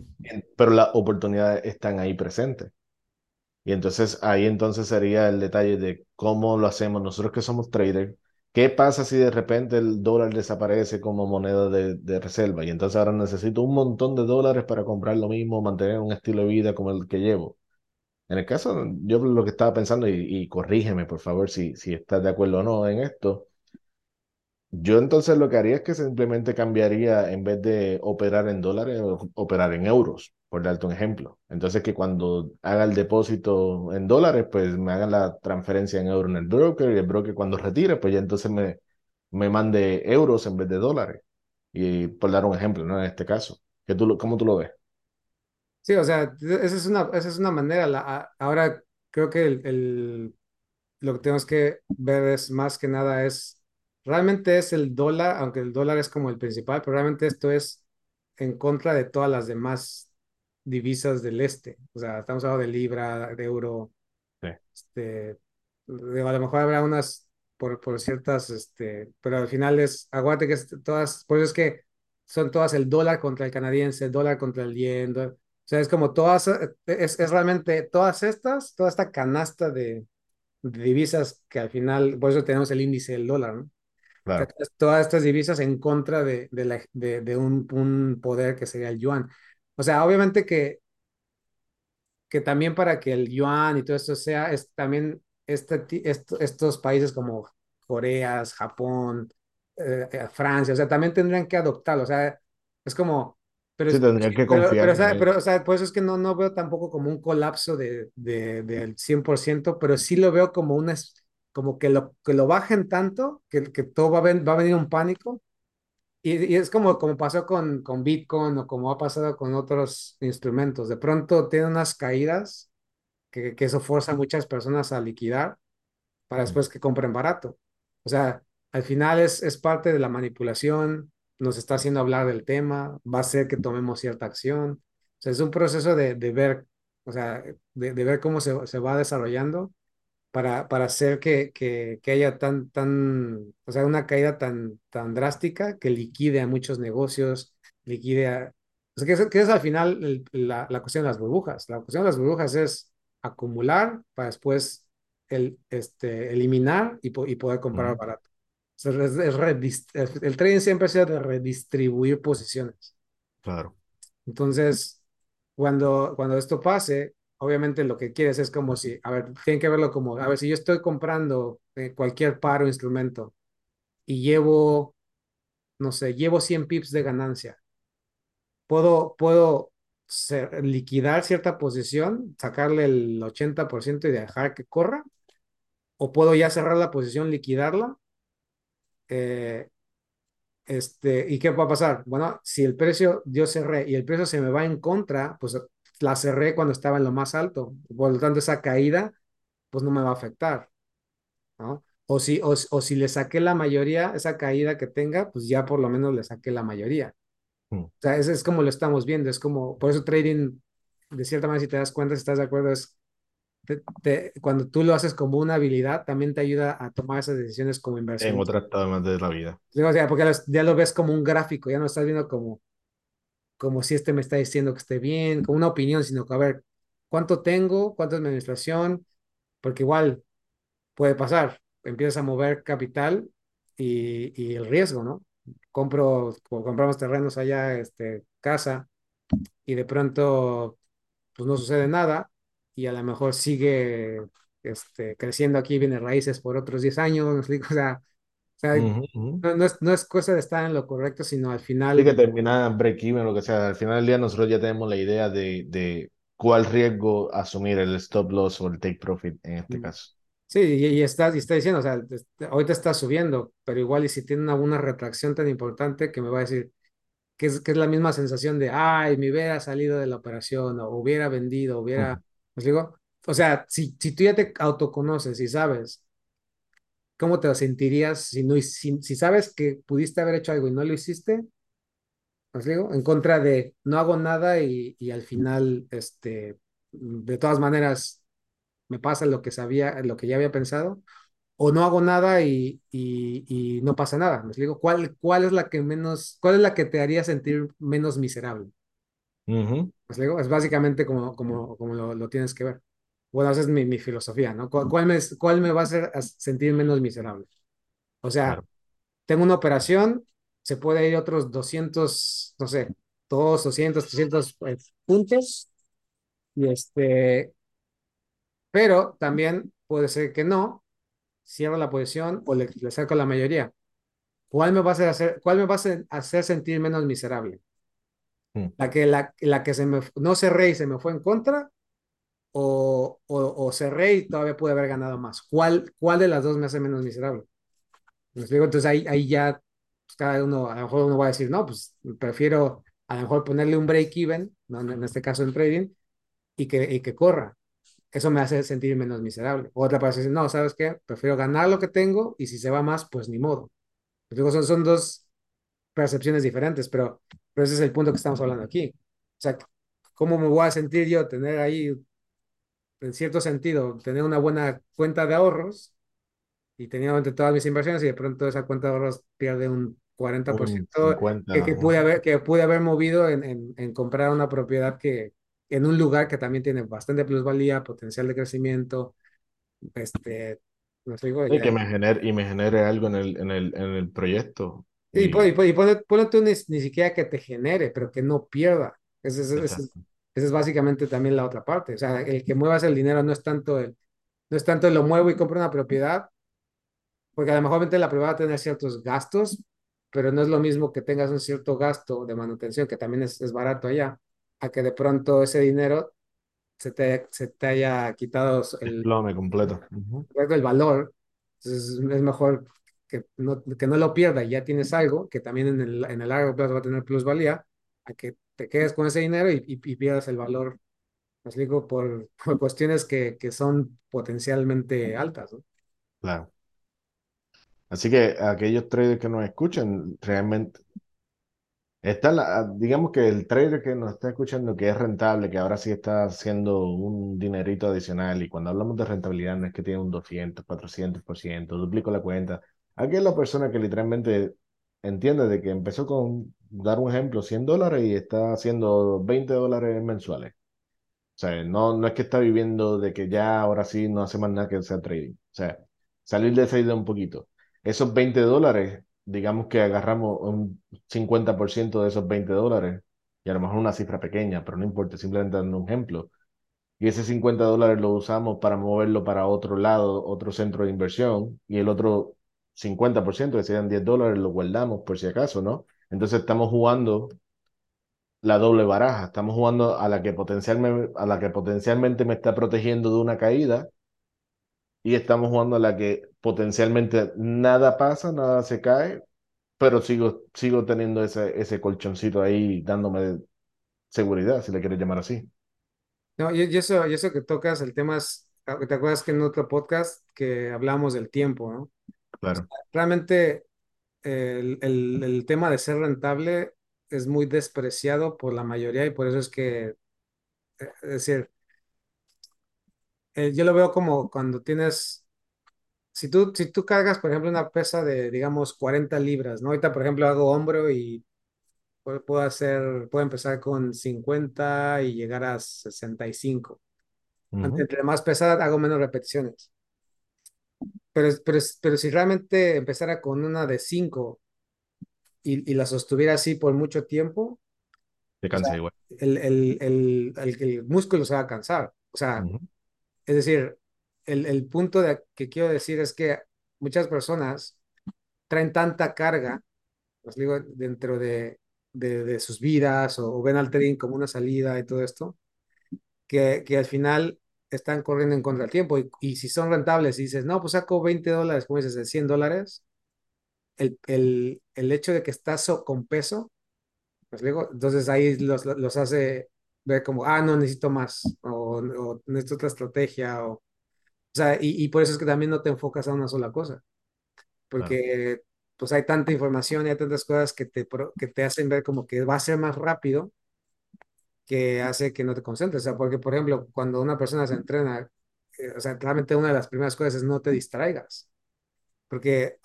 pero las oportunidades están ahí presentes. Y entonces ahí entonces sería el detalle de cómo lo hacemos nosotros que somos traders. ¿Qué pasa si de repente el dólar desaparece como moneda de, reserva? Y entonces ahora necesito un montón de dólares para comprar lo mismo, mantener un estilo de vida como el que llevo. En el caso, yo lo que estaba pensando, y, y corrígeme por favor si, si estás de acuerdo o no en esto, yo entonces lo que haría es que simplemente cambiaría, en vez de operar en dólares, operar en euros, por darte un ejemplo. Entonces que cuando haga el depósito en dólares, pues me hagan la transferencia en euros en el broker y el broker cuando retire, pues ya entonces me, me mande euros en vez de dólares. Y por dar un ejemplo, ¿no? En este caso. ¿Qué tú, ¿Cómo tú lo ves?
Sí, o sea, esa es una, esa es una manera. La, ahora creo que el, lo que tenemos que ver es más que nada es realmente es el dólar, aunque el dólar es como el principal, pero realmente esto es en contra de todas las demás divisas del este. O sea, estamos hablando de libra, de euro.
Sí.
Este, a lo mejor habrá unas por, por ciertas, este, pero al final es, aguante que es todas, por eso es que son todas el dólar contra el canadiense, el dólar contra el yen. o sea, es como todas, es, es realmente todas estas, toda esta canasta de, de divisas que al final, por eso tenemos el índice del dólar, ¿no?
Claro.
Todas estas divisas en contra de, de, la, de, de un, un, poder que sería el yuan. O sea, obviamente que, que también para que el yuan y todo esto sea, es también este, esto, estos países como Corea, Japón, eh, Francia, o sea, también tendrían que adoptarlo. O sea, es como... Pero,
sí, tendrían que
pero,
confiar.
pero, o sea, pero, o sea, por eso es que no, no veo tampoco como un colapso de, de, del 100%, pero sí lo veo como una como que lo, que lo bajen tanto que, que todo va a, ven, va a venir un pánico. Y, y, es como, como pasó con, con Bitcoin o como ha pasado con otros instrumentos. De pronto tiene unas caídas que, que eso forza a muchas personas a liquidar para después que compren barato. O sea, al final es, es parte de la manipulación, nos está haciendo hablar del tema, va a ser que tomemos cierta acción. O sea, es un proceso de, de ver, o sea, de, de ver cómo se, se va desarrollando para, para hacer que, que, que, haya tan, tan, o sea, una caída tan, tan drástica que liquide a muchos negocios, liquide a... O sea, que es, que es al final el, la, la cuestión de las burbujas. La cuestión de las burbujas es acumular para después el, este, eliminar y, y poder comprar uh -huh. barato. O sea, es, es el, trading siempre ha sido de redistribuir posiciones.
Claro.
Entonces, cuando, cuando esto pase, obviamente lo que quieres es como si, a ver, tienen que verlo como, a ver, si yo estoy comprando eh, cualquier par o instrumento y llevo, no sé, llevo 100 pips de ganancia, puedo, puedo liquidar cierta posición, sacarle el 80% y dejar que corra, o puedo ya cerrar la posición, liquidarla. Eh, este, ¿Y qué va a pasar? Bueno, si el precio yo cerré y el precio se me va en contra, pues la cerré cuando estaba en lo más alto. Por lo tanto, esa caída, pues no me va a afectar. ¿no? O si, o, o si le saqué la mayoría, esa caída que tenga, pues ya por lo menos le saqué la mayoría.
Mm.
O sea, es, es como lo estamos viendo, es como, por eso trading, de cierta manera, si te das cuenta, si estás de acuerdo, es te- te- cuando tú lo haces como una habilidad, también te ayuda a tomar esas decisiones como
En
inversionista.
otras temas de la vida.
O sea, porque los- ya lo ves como un gráfico, ya no estás viendo como, como si este me está diciendo que esté bien, como una opinión, sino que a ver, ¿cuánto tengo? ¿Cuánto es mi administración? Porque igual puede pasar, empiezas a mover capital y, y el riesgo, ¿no? Compro, o compramos terrenos allá, este, casa, y de pronto, pues no sucede nada, y a lo mejor sigue, este, creciendo aquí, viene raíces por otros 10 años, ¿me explico? O sea, no, no es, no es cosa de estar en lo correcto, sino al
Sí que
final,
termina break-even, lo que sea. Al final del día nosotros ya tenemos la idea de, de cuál riesgo asumir, el stop loss o el take profit en este
mm,
caso.
sí, y, y estás, y está diciendo, o sea, ahorita está subiendo, pero igual y si tiene una, una retracción tan importante que me va a decir, que es, que es la misma sensación de, ay, me hubiera salido de la operación o hubiera vendido, hubiera, ¿me digo? O sea, si, si tú ya te autoconoces y sabes cómo te sentirías si, no, si, si sabes que pudiste haber hecho algo y no lo hiciste, ¿me digo? En contra de no hago nada y, y al final, este, de todas maneras, me pasa lo que sabía, lo que ya había pensado, o no hago nada y, y, y no pasa nada. ¿Me explico? ¿Cuál, cuál es la que menos, cuál es la que te haría sentir menos miserable?
ujú,
Pues digo, es básicamente como, como, como lo, lo tienes que ver. Bueno, esa es mi, mi filosofía, ¿no? ¿Cuál, cuál me, cuál me va a hacer sentir menos miserable? O sea,
claro.
tengo una operación, se puede ir otros 200 no sé, 2, 200, 300 eh, puntos, y este, pero también puede ser que no, cierro la posición o le, le saco la mayoría. ¿Cuál me va a hacer, hacer, cuál me va a hacer, hacer sentir menos miserable?
Mm,
¿La que, la, la que se me, no cerré y se me fue en contra? O, o, o cerré y todavía pude haber ganado más. ¿Cuál, cuál de las dos me hace menos miserable? ¿Me explico? Entonces ahí, ahí ya pues, cada uno, a lo mejor uno va a decir, no, pues prefiero a lo mejor ponerle un break-even, ¿no? en este caso en trading, y que, y que corra. Eso me hace sentir menos miserable. Otra para decir, no, ¿sabes qué? Prefiero ganar lo que tengo y si se va más, pues ni modo. Digo, son, son dos percepciones diferentes, pero, pero ese es el punto que estamos hablando aquí. O sea, ¿cómo me voy a sentir yo tener ahí en cierto sentido, tener una buena cuenta de ahorros y tenía entre todas mis inversiones y de pronto esa cuenta de ahorros pierde un
Un
40% que,
50.
que pude
ujú.
haber, que pude haber movido en, en, en comprar una propiedad que en un lugar que también tiene bastante plusvalía, potencial de crecimiento, este, no sé,
Y que me genere, y me genere algo en el, en el, en el proyecto.
Y, y,
Y
y ponle, ponle tú ni, ni siquiera que te genere, pero que no pierda. Es- es
exacto.
Esa es básicamente también la otra parte. O sea, el que muevas el dinero no es tanto el, no es tanto el lo muevo y compro una propiedad, porque a lo mejor la propiedad va a tener ciertos gastos, pero no es lo mismo que tengas un cierto gasto de manutención, que también es, es barato allá, a que de pronto ese dinero se te, se te haya quitado el,
Desplome completo. Ujú,
el valor. Entonces es mejor que no, que no lo pierda y ya tienes algo que también en el, en el largo plazo va a tener plusvalía, a que te quedes con ese dinero y, y, y pierdas el valor, me explico, por, por cuestiones que, que son potencialmente altas, ¿no?
Claro. Así que aquellos traders que nos escuchan, realmente Está la, digamos que el trader que nos está escuchando que es rentable, que ahora sí está haciendo un dinerito adicional, y cuando hablamos de rentabilidad no es que tiene un 200, 400%, duplico la cuenta. Aquí es la persona que literalmente entiende de que empezó con, dar un ejemplo, 100 dólares y está haciendo 20 dólares mensuales. O sea, no, no es que está viviendo de que ya ahora sí no hace más nada que hacer trading. O sea, salir de esa idea un poquito. Esos 20 dólares, digamos que agarramos un 50% de esos 20 dólares, y a lo mejor una cifra pequeña, pero no importa, simplemente dando un ejemplo. Y ese 50 dólares lo usamos para moverlo para otro lado, otro centro de inversión, y el otro 50%, que serían 10 dólares, lo guardamos por si acaso, ¿no? Entonces estamos jugando la doble baraja. Estamos jugando a la que potencialmente, a la que potencialmente me está protegiendo de una caída y estamos jugando a la que potencialmente nada pasa, nada se cae, pero sigo, sigo teniendo ese, ese colchoncito ahí dándome seguridad, si le quieres llamar así.
No, y, y eso, y eso que tocas, el tema es, ah, ¿te acuerdas que en otro podcast que hablamos del tiempo, ¿no?
claro.
Realmente el, el, el tema de ser rentable es muy despreciado por la mayoría y por eso es que, eh, es decir, eh, yo lo veo como cuando tienes, si tú, si tú cargas, por ejemplo, una pesa de, digamos, 40 libras, ¿no? Ahorita, por ejemplo, hago hombro y puedo, hacer, puedo empezar con 50 y llegar a 65.
Ujú.
Entre más pesada, hago menos repeticiones. Pero, pero, pero si realmente empezara con una de 5 y, y la sostuviera así por mucho tiempo,
Te
o sea,
cansa igual.
el, el, el, el, el músculo se va a cansar. O sea,
Ujú.
es decir, el, el punto de, que quiero decir es que muchas personas traen tanta carga, os digo, dentro de, de, de sus vidas o, o, ven al trading como una salida y todo esto, que, que al final están corriendo en contra del tiempo y, y, si son rentables y dices, no, pues saco 20 dólares, como dices, de 100 dólares, el, el, el hecho de que estás con peso ¿Me explico? Entonces ahí los, los hace ver como, ah, no, necesito más, o, o necesito otra estrategia, o, o sea, y, y, por eso es que también no te enfocas a una sola cosa, porque pues hay tanta información y hay tantas cosas que te, que te hacen ver como que va a ser más rápido que hace que no te concentres, o sea, porque por ejemplo, cuando una persona se entrena, eh, o sea, claramente una de las primeras cosas es no te distraigas, porque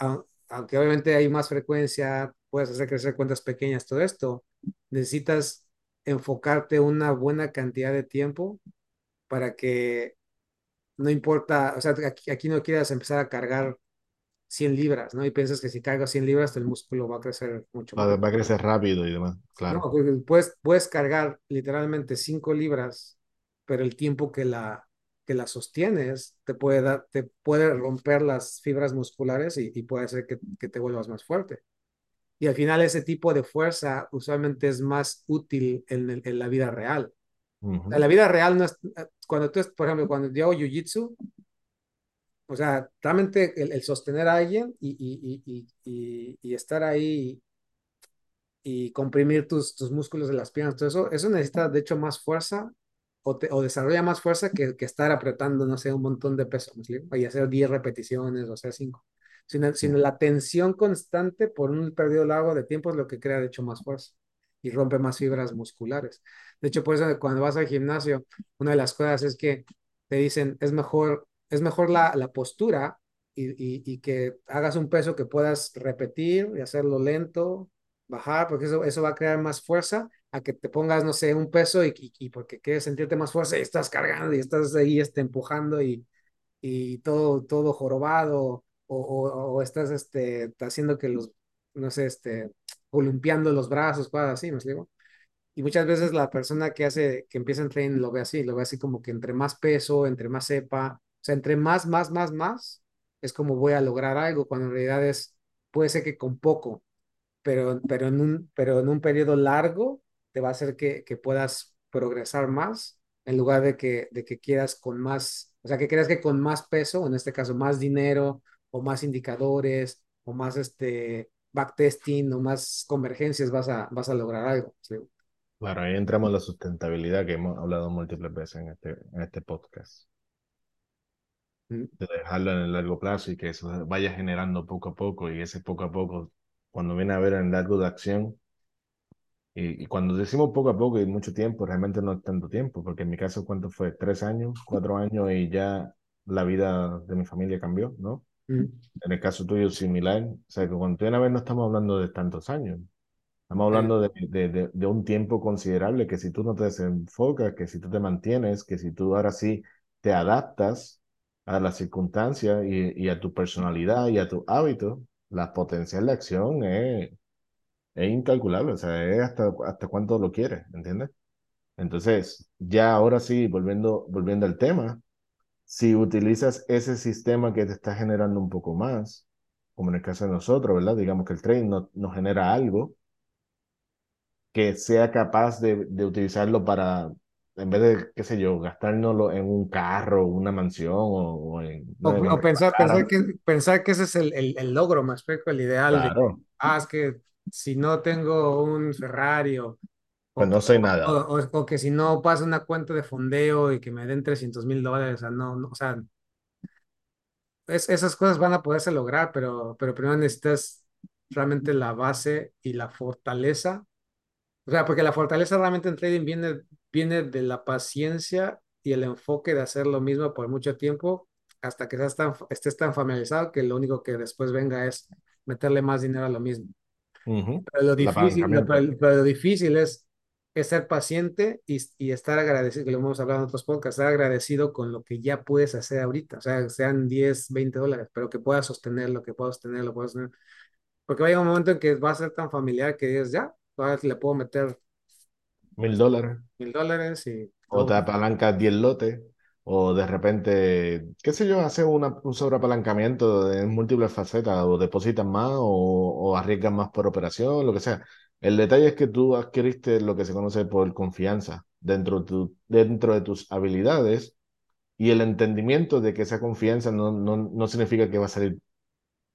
aunque obviamente hay más frecuencia, puedes hacer crecer cuentas pequeñas, todo esto, necesitas enfocarte una buena cantidad de tiempo para que no importa, o sea, aquí, aquí no quieras empezar a cargar 100 libras, ¿no? Y piensas que si cargas 100 libras, el músculo va a crecer mucho
Va,
más.
va a crecer rápido y demás,
No,
claro.
puedes, puedes cargar literalmente 5 libras, pero el tiempo que la, que la sostienes te puede, dar, te puede romper las fibras musculares y, y puede hacer que, que, te vuelvas más fuerte. Y al final ese tipo de fuerza usualmente es más útil en, el, en la vida real. En la vida real no es, cuando tú, por ejemplo, cuando yo hago jiu-jitsu, o sea, realmente el, el, sostener a alguien y, y, y, y, y estar ahí y comprimir tus, tus músculos de las piernas, todo eso, eso necesita de hecho más fuerza o, te, o desarrolla más fuerza que, que, estar apretando, no sé, un montón de peso, ¿sí? y hacer 10 repeticiones o sea 5. Sino, sino, la tensión constante por un periodo largo de tiempo es lo que crea de hecho más fuerza y rompe más fibras musculares. De hecho, por eso cuando vas al gimnasio, una de las cosas es que te dicen, es mejor, es mejor la, la postura y, y, que hagas un peso que puedas repetir y hacerlo lento, bajar, porque eso, eso va a crear más fuerza a que te pongas, no sé, un peso y, y, porque quieres sentirte más fuerza y estás cargando y estás ahí este, empujando y, y todo, todo jorobado o, o, estás este, haciendo que los, no sé, este, columpiando los brazos, cosas así, ¿me explico? Y muchas veces la persona que hace, que empieza en training lo ve así, lo ve así como que entre más peso, entre más sepa, o sea, entre más, más, más, más, es como voy a lograr algo, cuando en realidad es, puede ser que con poco, pero, pero, en, un, pero en un periodo largo te va a hacer que, que puedas progresar más en lugar de que, de que quieras con más, o sea, que creas que con más peso, en este caso más dinero o más indicadores o más este backtesting o más convergencias vas a, vas a lograr algo.
Claro, ahí entramos en la sustentabilidad que hemos hablado múltiples veces en este, en este podcast. De dejarlo en el largo plazo y que eso vaya generando poco a poco y ese poco a poco, cuando viene a ver en largo de acción, y, y, cuando decimos poco a poco y mucho tiempo, realmente no es tanto tiempo, porque en mi caso, ¿cuánto fue? ¿Tres años? ¿Cuatro años? Y ya la vida de mi familia cambió, ¿no?
Mm.
En el caso tuyo, similar. O sea, que cuando una vez no estamos hablando de tantos años. Estamos hablando de, de, de, de, un tiempo considerable que si tú no te desenfocas, que si tú te mantienes, que si tú ahora sí te adaptas a las circunstancias y, y a tu personalidad y a tu hábito, la potencial de acción es, es incalculable, o sea, es hasta, hasta cuánto lo quieres, ¿entiendes? Entonces, ya ahora sí, volviendo, volviendo al tema, si utilizas ese sistema que te está generando un poco más, como en el caso de nosotros, ¿verdad? Digamos que el trading no, nos genera algo que sea capaz de, de utilizarlo para, en vez de, qué sé yo, gastárnoslo en un carro, una mansión o, o en,
O,
no,
o pensar, pensar, que, pensar que ese es el, el, el logro, me explico, el ideal de,
Claro,
ah, es que si no tengo un Ferrari o,
pues no soy nada.
o- o que si no paso una cuenta de fondeo y que me den 300 mil dólares, o sea, no, no, o sea, es, esas cosas van a poderse lograr, pero, pero primero necesitas realmente la base y la fortaleza. O sea, porque la fortaleza realmente en trading viene, viene de la paciencia y el enfoque de hacer lo mismo por mucho tiempo hasta que estés tan, estés tan familiarizado que lo único que después venga es meterle más dinero a lo mismo. Pero lo difícil, lo, pero- pero lo difícil es, es ser paciente y, y estar agradecido, que lo hemos hablado en otros podcasts, estar agradecido con lo que ya puedes hacer ahorita, o sea, sean 10 20 dólares, pero que puedas sostenerlo, que puedas sostenerlo, puedas sostenerlo. Porque va a llegar un momento en que va a ser tan familiar que dices, ya, ahora le puedo meter
Mil dólares.
mil dólares y
O te apalancas 10 lotes. O de repente, qué sé yo, haces una, un sobreapalancamiento en múltiples facetas. O depositas más o, o arriesgas más por operación, lo que sea. El detalle es que tú adquiriste lo que se conoce por confianza dentro de, tu- dentro de tus habilidades y el entendimiento de que esa confianza no, no, no significa que va a salir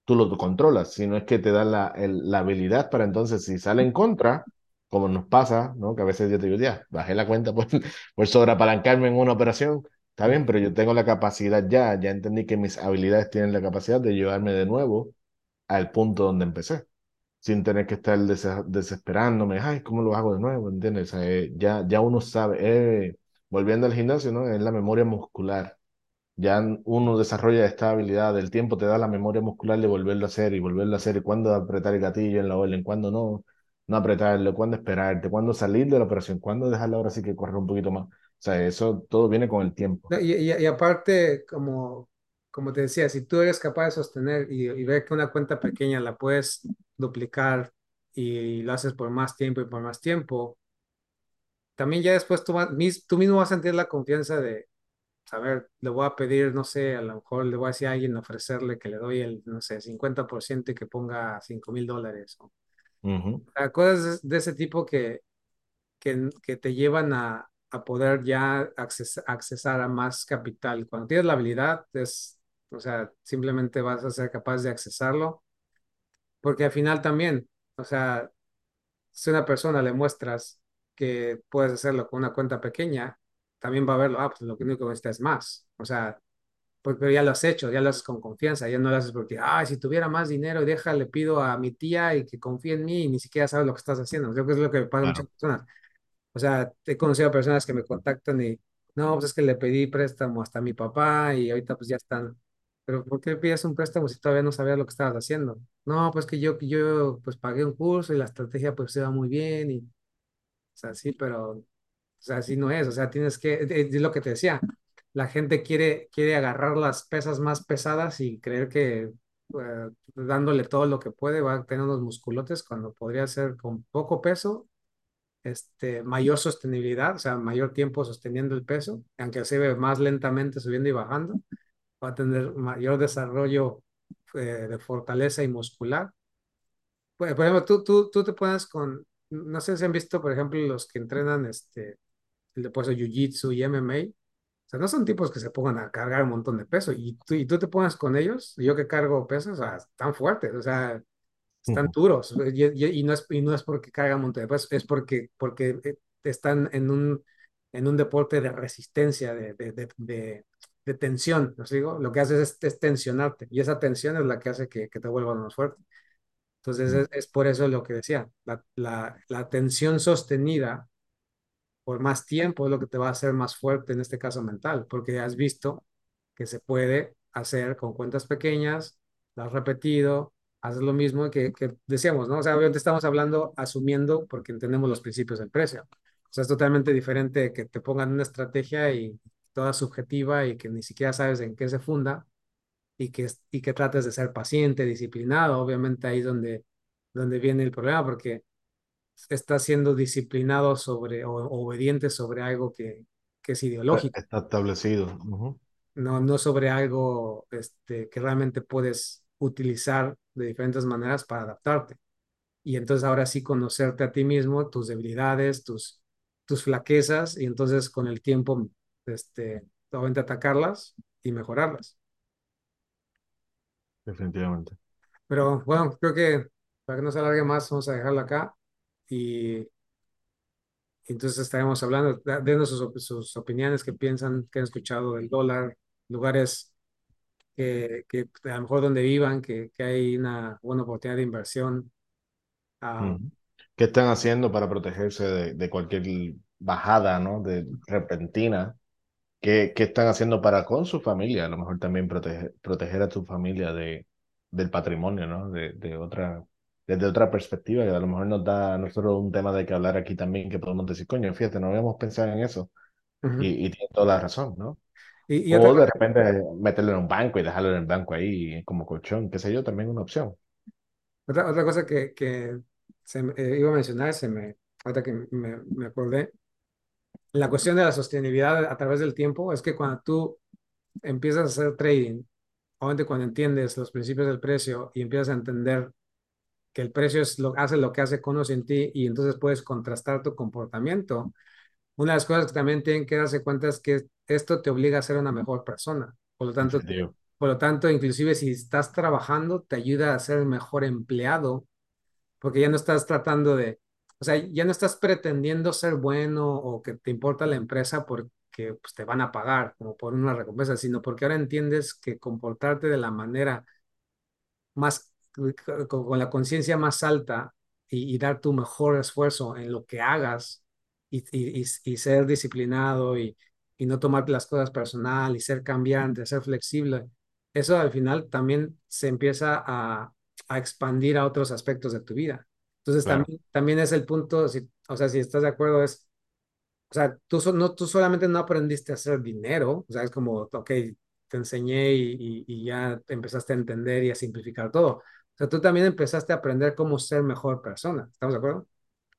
tú lo controlas, sino es que te da la, el- la habilidad para entonces, si sale en contra, como nos pasa, ¿no? Que a veces yo te digo, ya, bajé la cuenta por, por sobreapalancarme en una operación, está bien, pero yo tengo la capacidad ya, ya entendí que mis habilidades tienen la capacidad de llevarme de nuevo al punto donde empecé, sin tener que estar dese- desesperándome, ay, ¿cómo lo hago de nuevo? ¿Entiendes? Eh, ya, ya uno sabe, eh, volviendo al gimnasio, ¿no? Es la memoria muscular ya uno desarrolla esta habilidad, el tiempo te da la memoria muscular de volverlo a hacer y volverlo a hacer, y cuándo apretar el gatillo en la orden, cuándo no, no apretarlo, cuándo esperarte, cuándo salir de la operación, cuándo dejarla ahora sí que correr un poquito más. O sea, eso todo viene con el tiempo.
Y, y- aparte, como, como te decía, si tú eres capaz de sostener y, y ver que una cuenta pequeña la puedes duplicar y lo haces por más tiempo y por más tiempo, también ya después tú, mis- tú mismo vas a sentir la confianza de, a ver, le voy a pedir, no sé, a lo mejor le voy a decir a alguien, ofrecerle que le doy el, no sé, 50% y que ponga cinco mil dólares. O Sea, cosas de, ese tipo que, que, que te llevan a, a poder ya acces- accesar a más capital. Cuando tienes la habilidad, es, o sea, simplemente vas a ser capaz de accesarlo, porque al final también, o sea, si una persona le muestras que puedes hacerlo con una cuenta pequeña, también va a verlo, ah, pues lo único que necesitas es más. O sea, pero ya lo has hecho, ya lo haces con confianza, ya no lo haces porque, ay, si tuviera más dinero, deja, le pido a mi tía y que confíe en mí y ni siquiera sabe lo que estás haciendo. Creo que es lo que pasa a muchas
Claro,
personas. O sea, he conocido a personas que me contactan y, no, pues es que le pedí préstamo hasta a mi papá y ahorita pues ya están. Pero ¿por qué pides un préstamo si todavía no sabías lo que estabas haciendo? No, pues que yo, yo pues pagué un curso y la estrategia pues se va muy bien y, o sea, sí, pero, o sea, así no es. O sea, tienes que, es lo que te decía, la gente quiere, quiere agarrar las pesas más pesadas y creer que eh, dándole todo lo que puede va a tener unos musculotes cuando podría ser con poco peso este, mayor sostenibilidad, o sea, mayor tiempo sosteniendo el peso, aunque se ve más lentamente subiendo y bajando, va a tener mayor desarrollo eh, de fortaleza y muscular. Por, por ejemplo, tú, tú, tú te pones con, no sé si han visto, por ejemplo, los que entrenan este, el deporte de Jiu-Jitsu y MMA, o sea, no son tipos que se pongan a cargar un montón de peso, y tú, y tú te pones con ellos, yo que cargo pesos, o sea, están fuertes, o sea, están duros y, y- y no es, y no es porque cargan monte de peso, es porque, porque eh, están en un, en un deporte de resistencia, de, de, de, de, de tensión, ¿no digo? Lo que haces es, es tensionarte y esa tensión es la que hace que, que te vuelvas más fuerte. Entonces es por eso lo que decía, la, la, la tensión sostenida por más tiempo es lo que te va a hacer más fuerte en este caso mental, porque has visto que se puede hacer con cuentas pequeñas, lo has repetido, haces lo mismo que, que decíamos, ¿no? O sea, obviamente estamos hablando asumiendo porque entendemos los principios del precio. O sea, es totalmente diferente que te pongan una estrategia y toda subjetiva y que ni siquiera sabes en qué se funda y que, y que trates de ser paciente, disciplinado. Obviamente ahí es donde, donde viene el problema porque está siendo disciplinado sobre o obediente sobre algo que, que es ideológico,
está establecido.
No, no sobre algo este, que realmente puedes utilizar de diferentes maneras para adaptarte. Y entonces ahora sí conocerte a ti mismo, tus debilidades, tus, tus flaquezas, y entonces con el tiempo, este, obviamente atacarlas y mejorarlas.
Definitivamente.
Pero bueno, creo que para que no se alargue más, vamos a dejarlo acá y Entonces estaremos hablando, denos sus, sus opiniones, qué piensan, qué han escuchado del dólar, lugares que, que a lo mejor donde vivan, que, que hay una buena oportunidad de inversión.
Ujú. ¿Qué están haciendo para protegerse de, de cualquier bajada, ¿no? De repentina. ¿Qué, qué están haciendo para con su familia? A lo mejor también proteger, proteger a tu familia de, del patrimonio, ¿no? De, de otra, desde otra perspectiva, que a lo mejor nos da a nosotros un tema de que hablar aquí también, que podemos decir, coño, fíjate, no habíamos pensado en eso.
ujú.
Y, y tiene toda la razón, ¿no?
Y, y otra
O de
cosa,
repente meterlo en un banco y dejarlo en el banco ahí como colchón, qué sé yo, también una opción.
otra, otra cosa que, que se eh, iba a mencionar, se me, ahorita que me, me acordé, la cuestión de la sostenibilidad a través del tiempo es que cuando tú empiezas a hacer trading, obviamente cuando entiendes los principios del precio y empiezas a entender que el precio es lo, hace lo que hace con sin ti y entonces puedes contrastar tu comportamiento. Una de las cosas que también tienen que darse cuenta es que esto te obliga a ser una mejor persona. Por lo tanto, por lo tanto, inclusive si estás trabajando, te ayuda a ser el mejor empleado porque ya no estás tratando de, o sea, ya no estás pretendiendo ser bueno o que te importa la empresa porque pues, te van a pagar como por una recompensa, sino porque ahora entiendes que comportarte de la manera más, con, con la conciencia más alta y, y, dar tu mejor esfuerzo en lo que hagas y, y, y ser disciplinado y, y no tomarte las cosas personal y ser cambiante, ser flexible, eso al final también se empieza a, a expandir a otros aspectos de tu vida. Entonces
Claro.
también, también es el punto, si, o sea, si estás de acuerdo, es, o sea, tú, so, no, tú solamente no aprendiste a hacer dinero, o sea, es como, ok, te enseñé y, y, y ya empezaste a entender y a simplificar todo. O sea, tú también empezaste a aprender cómo ser mejor persona. ¿Estamos de acuerdo?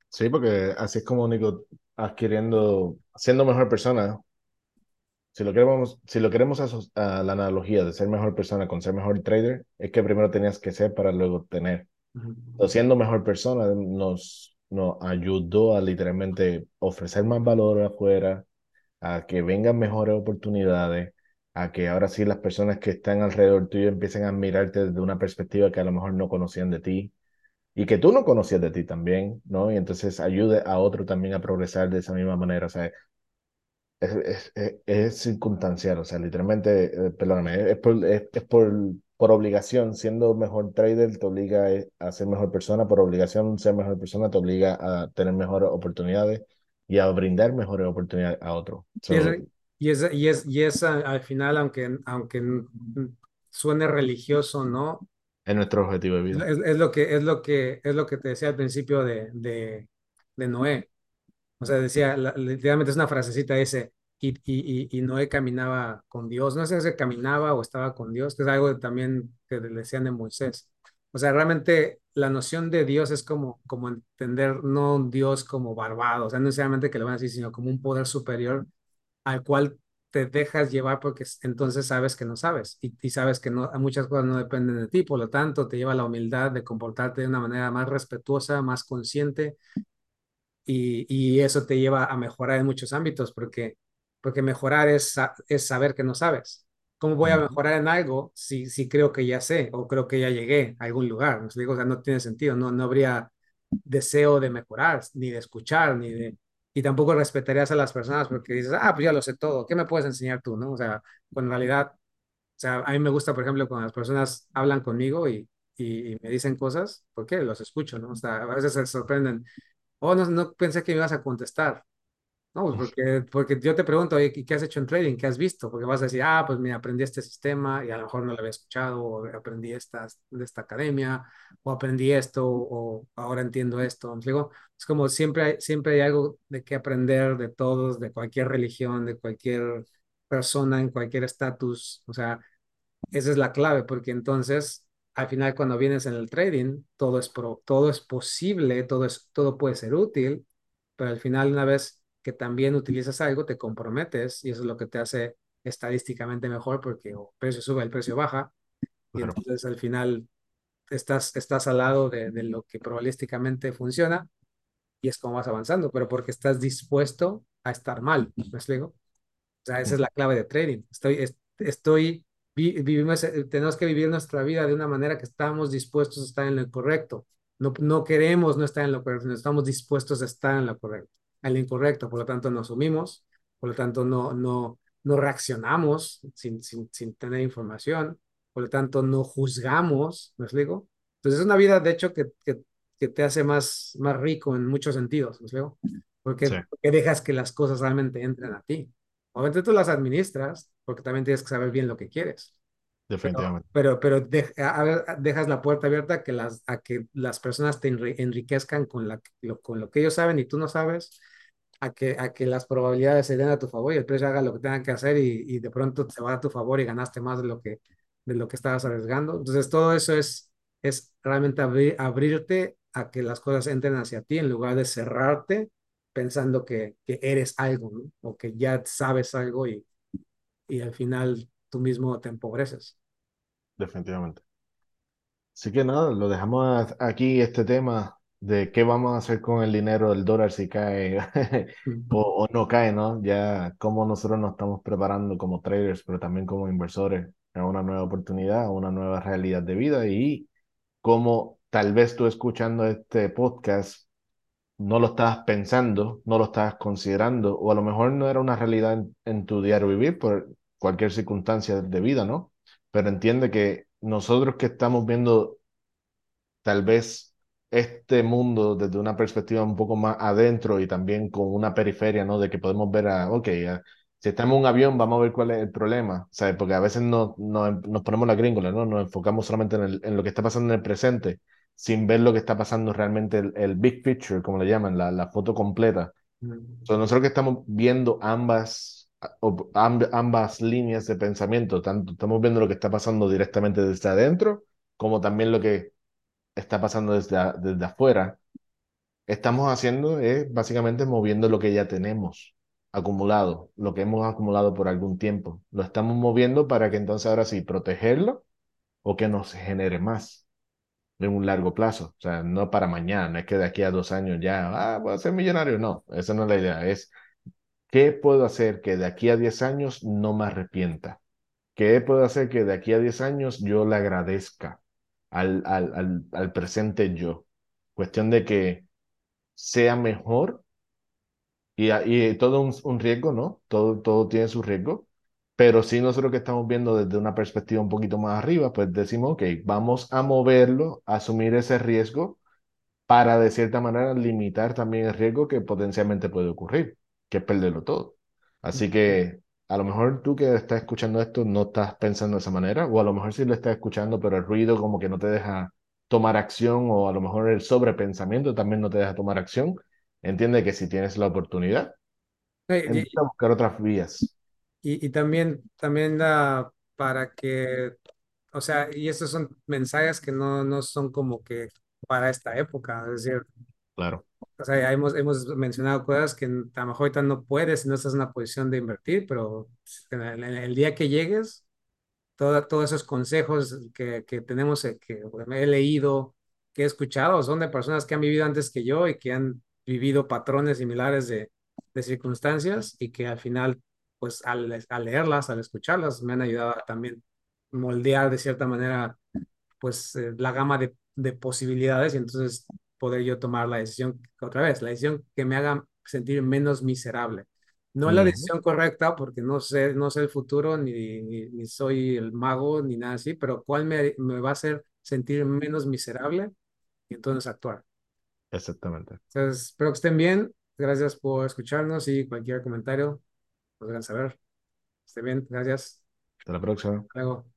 Sí, porque así es como único adquiriendo, siendo mejor persona. Si lo queremos, si lo queremos a la analogía de ser mejor persona con ser mejor trader, es que primero tenías que ser para luego tener.
Uh -huh.
Entonces, siendo mejor persona nos, nos ayudó a literalmente ofrecer más valor afuera, a que vengan mejores oportunidades, a que ahora sí las personas que están alrededor tuyo empiecen a mirarte desde una perspectiva que a lo mejor no conocían de ti y que tú no conocías de ti también, ¿no? Y entonces ayude a otro también a progresar de esa misma manera. O sea, es, es, es, es circunstancial, o sea, literalmente, eh, perdóname, es por, es, por, por obligación, siendo mejor trader te obliga a ser mejor persona, por obligación ser mejor persona te obliga a tener mejores oportunidades y a brindar mejores oportunidades a otros. So,
y es, y es, y es al final, aunque, aunque suene religioso, ¿no?
es nuestro objetivo de vida.
Es, es lo que, es, lo que, es lo que te decía al principio de, de, de Noé. O sea, decía, la- literalmente es una frasecita ese, y, y, y, y Noé caminaba con Dios. No sé si caminaba o estaba con Dios, que es algo también que le decían de Moisés. O sea, realmente la noción de Dios es como, como entender no un Dios como barbado, o sea, no necesariamente que le van a decir, sino como un poder superior al cual te dejas llevar porque entonces sabes que no sabes y, y sabes que no, muchas cosas no dependen de ti, por lo tanto te lleva la humildad de comportarte de una manera más respetuosa, más consciente y, y eso te lleva a mejorar en muchos ámbitos porque, porque mejorar es, es saber que no sabes. ¿Cómo voy a mejorar en algo si, si creo que ya sé o creo que ya llegué a algún lugar? Digo, o sea, no tiene sentido, no, no habría deseo de mejorar, ni de escuchar, ni de... Y tampoco respetarías a las personas porque dices, ah, pues ya lo sé todo, ¿qué me puedes enseñar tú? ¿no? O sea, cuando en realidad, o sea, a mí me gusta, por ejemplo, cuando las personas hablan conmigo y, y, me dicen cosas, porque los escucho, ¿no? O sea, a veces se sorprenden, oh, no, no pensé que me ibas a contestar. No, pues porque, porque yo te pregunto, oye, ¿qué has hecho en trading? ¿Qué has visto? Porque vas a decir, ah, pues mira, aprendí este sistema y a lo mejor no lo había escuchado, o aprendí estas, de esta academia, o aprendí esto, o ahora entiendo esto. Digo, es como siempre hay, siempre hay algo de qué aprender de todos, de cualquier religión, de cualquier persona, en cualquier estatus. O sea, esa es la clave, porque entonces, al final, cuando vienes en el trading, todo es, pro, todo es posible, todo, es, todo puede ser útil, pero al final, una vez que también utilizas algo, te comprometes y eso es lo que te hace estadísticamente mejor porque el precio sube, el precio baja y
Claro.
entonces al final estás, estás al lado de, de lo que probabilísticamente funciona y es como vas avanzando, pero porque estás dispuesto a estar mal, ¿me explico? O sea, esa es la clave de trading. Estoy, estoy, vivimos, tenemos que vivir nuestra vida de una manera que estamos dispuestos a estar en lo correcto. No, no queremos no estar en lo correcto, no estamos dispuestos a estar en lo correcto, en lo incorrecto. Por lo tanto, nos sumimos, por lo tanto, no, no, no reaccionamos sin, sin, sin tener información por lo tanto no juzgamos, ¿me explico? Entonces es una vida, de hecho, que, que, que te hace más, más rico en muchos sentidos, ¿me explico? Porque,
Sí,
porque dejas que las cosas realmente entren a ti. Obviamente tú las administras, porque también tienes que saber bien lo que quieres. Pero,
definitivamente,
pero, pero de- a- a- dejas la puerta abierta que las, a que las personas te enri- enriquezcan con, la, lo, con lo que ellos saben y tú no sabes, a que, a que las probabilidades se den a tu favor y el precio haga lo que tenga que hacer y, y de pronto se va a tu favor y ganaste más de lo que, de lo que estabas arriesgando. Entonces, todo eso es, es realmente abrir, abrirte a que las cosas entren hacia ti en lugar de cerrarte pensando que, que eres algo, ¿no? O que ya sabes algo y, y al final tú mismo te empobreces.
definitivamente. Así que nada, lo dejamos aquí este tema de qué vamos a hacer con el dinero del dólar si cae o, o no cae, ¿no? Ya cómo nosotros nos estamos preparando como traders, pero también como inversores a una nueva oportunidad, a una nueva realidad de vida y cómo tal vez tú escuchando este podcast no lo estabas pensando, no lo estabas considerando, o a lo mejor no era una realidad en, en tu diario vivir por cualquier circunstancia de vida, ¿no? Pero entiende que nosotros que estamos viendo tal vez este mundo desde una perspectiva un poco más adentro y también con una periferia, ¿no? De que podemos ver a, ok, a- si estamos en un avión, vamos a ver cuál es el problema, ¿sabes? Porque a veces no, no- nos ponemos la gringola, ¿no? Nos enfocamos solamente en, el- en lo que está pasando en el presente, sin ver lo que está pasando realmente, el, el big picture, como le llaman, la, la foto completa. Entonces, nosotros que estamos viendo ambas, ambas líneas de pensamiento, tanto estamos viendo lo que está pasando directamente desde adentro, como también lo que está pasando desde, desde afuera, estamos haciendo es básicamente moviendo lo que ya tenemos acumulado, lo que hemos acumulado por algún tiempo. Lo estamos moviendo para que entonces ahora sí protegerlo o que nos genere más en un largo plazo. O sea, no para mañana, no es que de aquí a dos años ya, ah, voy a ser millonario. No, esa no es la idea. Es qué puedo hacer que de aquí a 10 años no me arrepienta. ¿Qué puedo hacer que de aquí a 10 años yo le agradezca al, al, al, al presente yo? Cuestión de que sea mejor y, a- y todo un, un riesgo, ¿no? Todo, todo tiene su riesgo, pero sí nosotros que estamos viendo desde una perspectiva un poquito más arriba, pues decimos, ok, vamos a moverlo, a asumir ese riesgo para de cierta manera limitar también el riesgo que potencialmente puede ocurrir, que es perderlo todo. Así que a lo mejor tú que estás escuchando esto no estás pensando de esa manera, o a lo mejor sí lo estás escuchando, pero el ruido como que no te deja tomar acción, o a lo mejor el sobrepensamiento también no te deja tomar acción. Entiende que si tienes la oportunidad,
Y,
empieza a buscar otras vías.
y, y también, también da para que, o sea, y estos son mensajes que no, no son como que para esta época, es decir,
Claro,
o sea, hemos, hemos mencionado cosas que a lo mejor ahorita no puedes, no estás en una posición de invertir, pero en el, en el día que llegues, todo- todos esos consejos que, que tenemos, eh, que he leído, que he escuchado, son de personas que han vivido antes que yo y que han vivido patrones similares de, de circunstancias y que al final, pues al, al leerlas, al escucharlas, me han ayudado a también moldear de cierta manera, pues eh, la gama de, de posibilidades. Y entonces poder yo tomar la decisión, otra vez, la decisión que me haga sentir menos miserable. No es la
Ujú,
decisión correcta porque no sé, no sé el futuro, ni, ni, ni soy el mago, ni nada así, pero cuál me, me va a hacer sentir menos miserable y entonces actuar.
Exactamente.
Entonces, espero que estén bien. Gracias por escucharnos y cualquier comentario, nos dejan saber. Estén bien, gracias.
Hasta la próxima.
Hasta luego.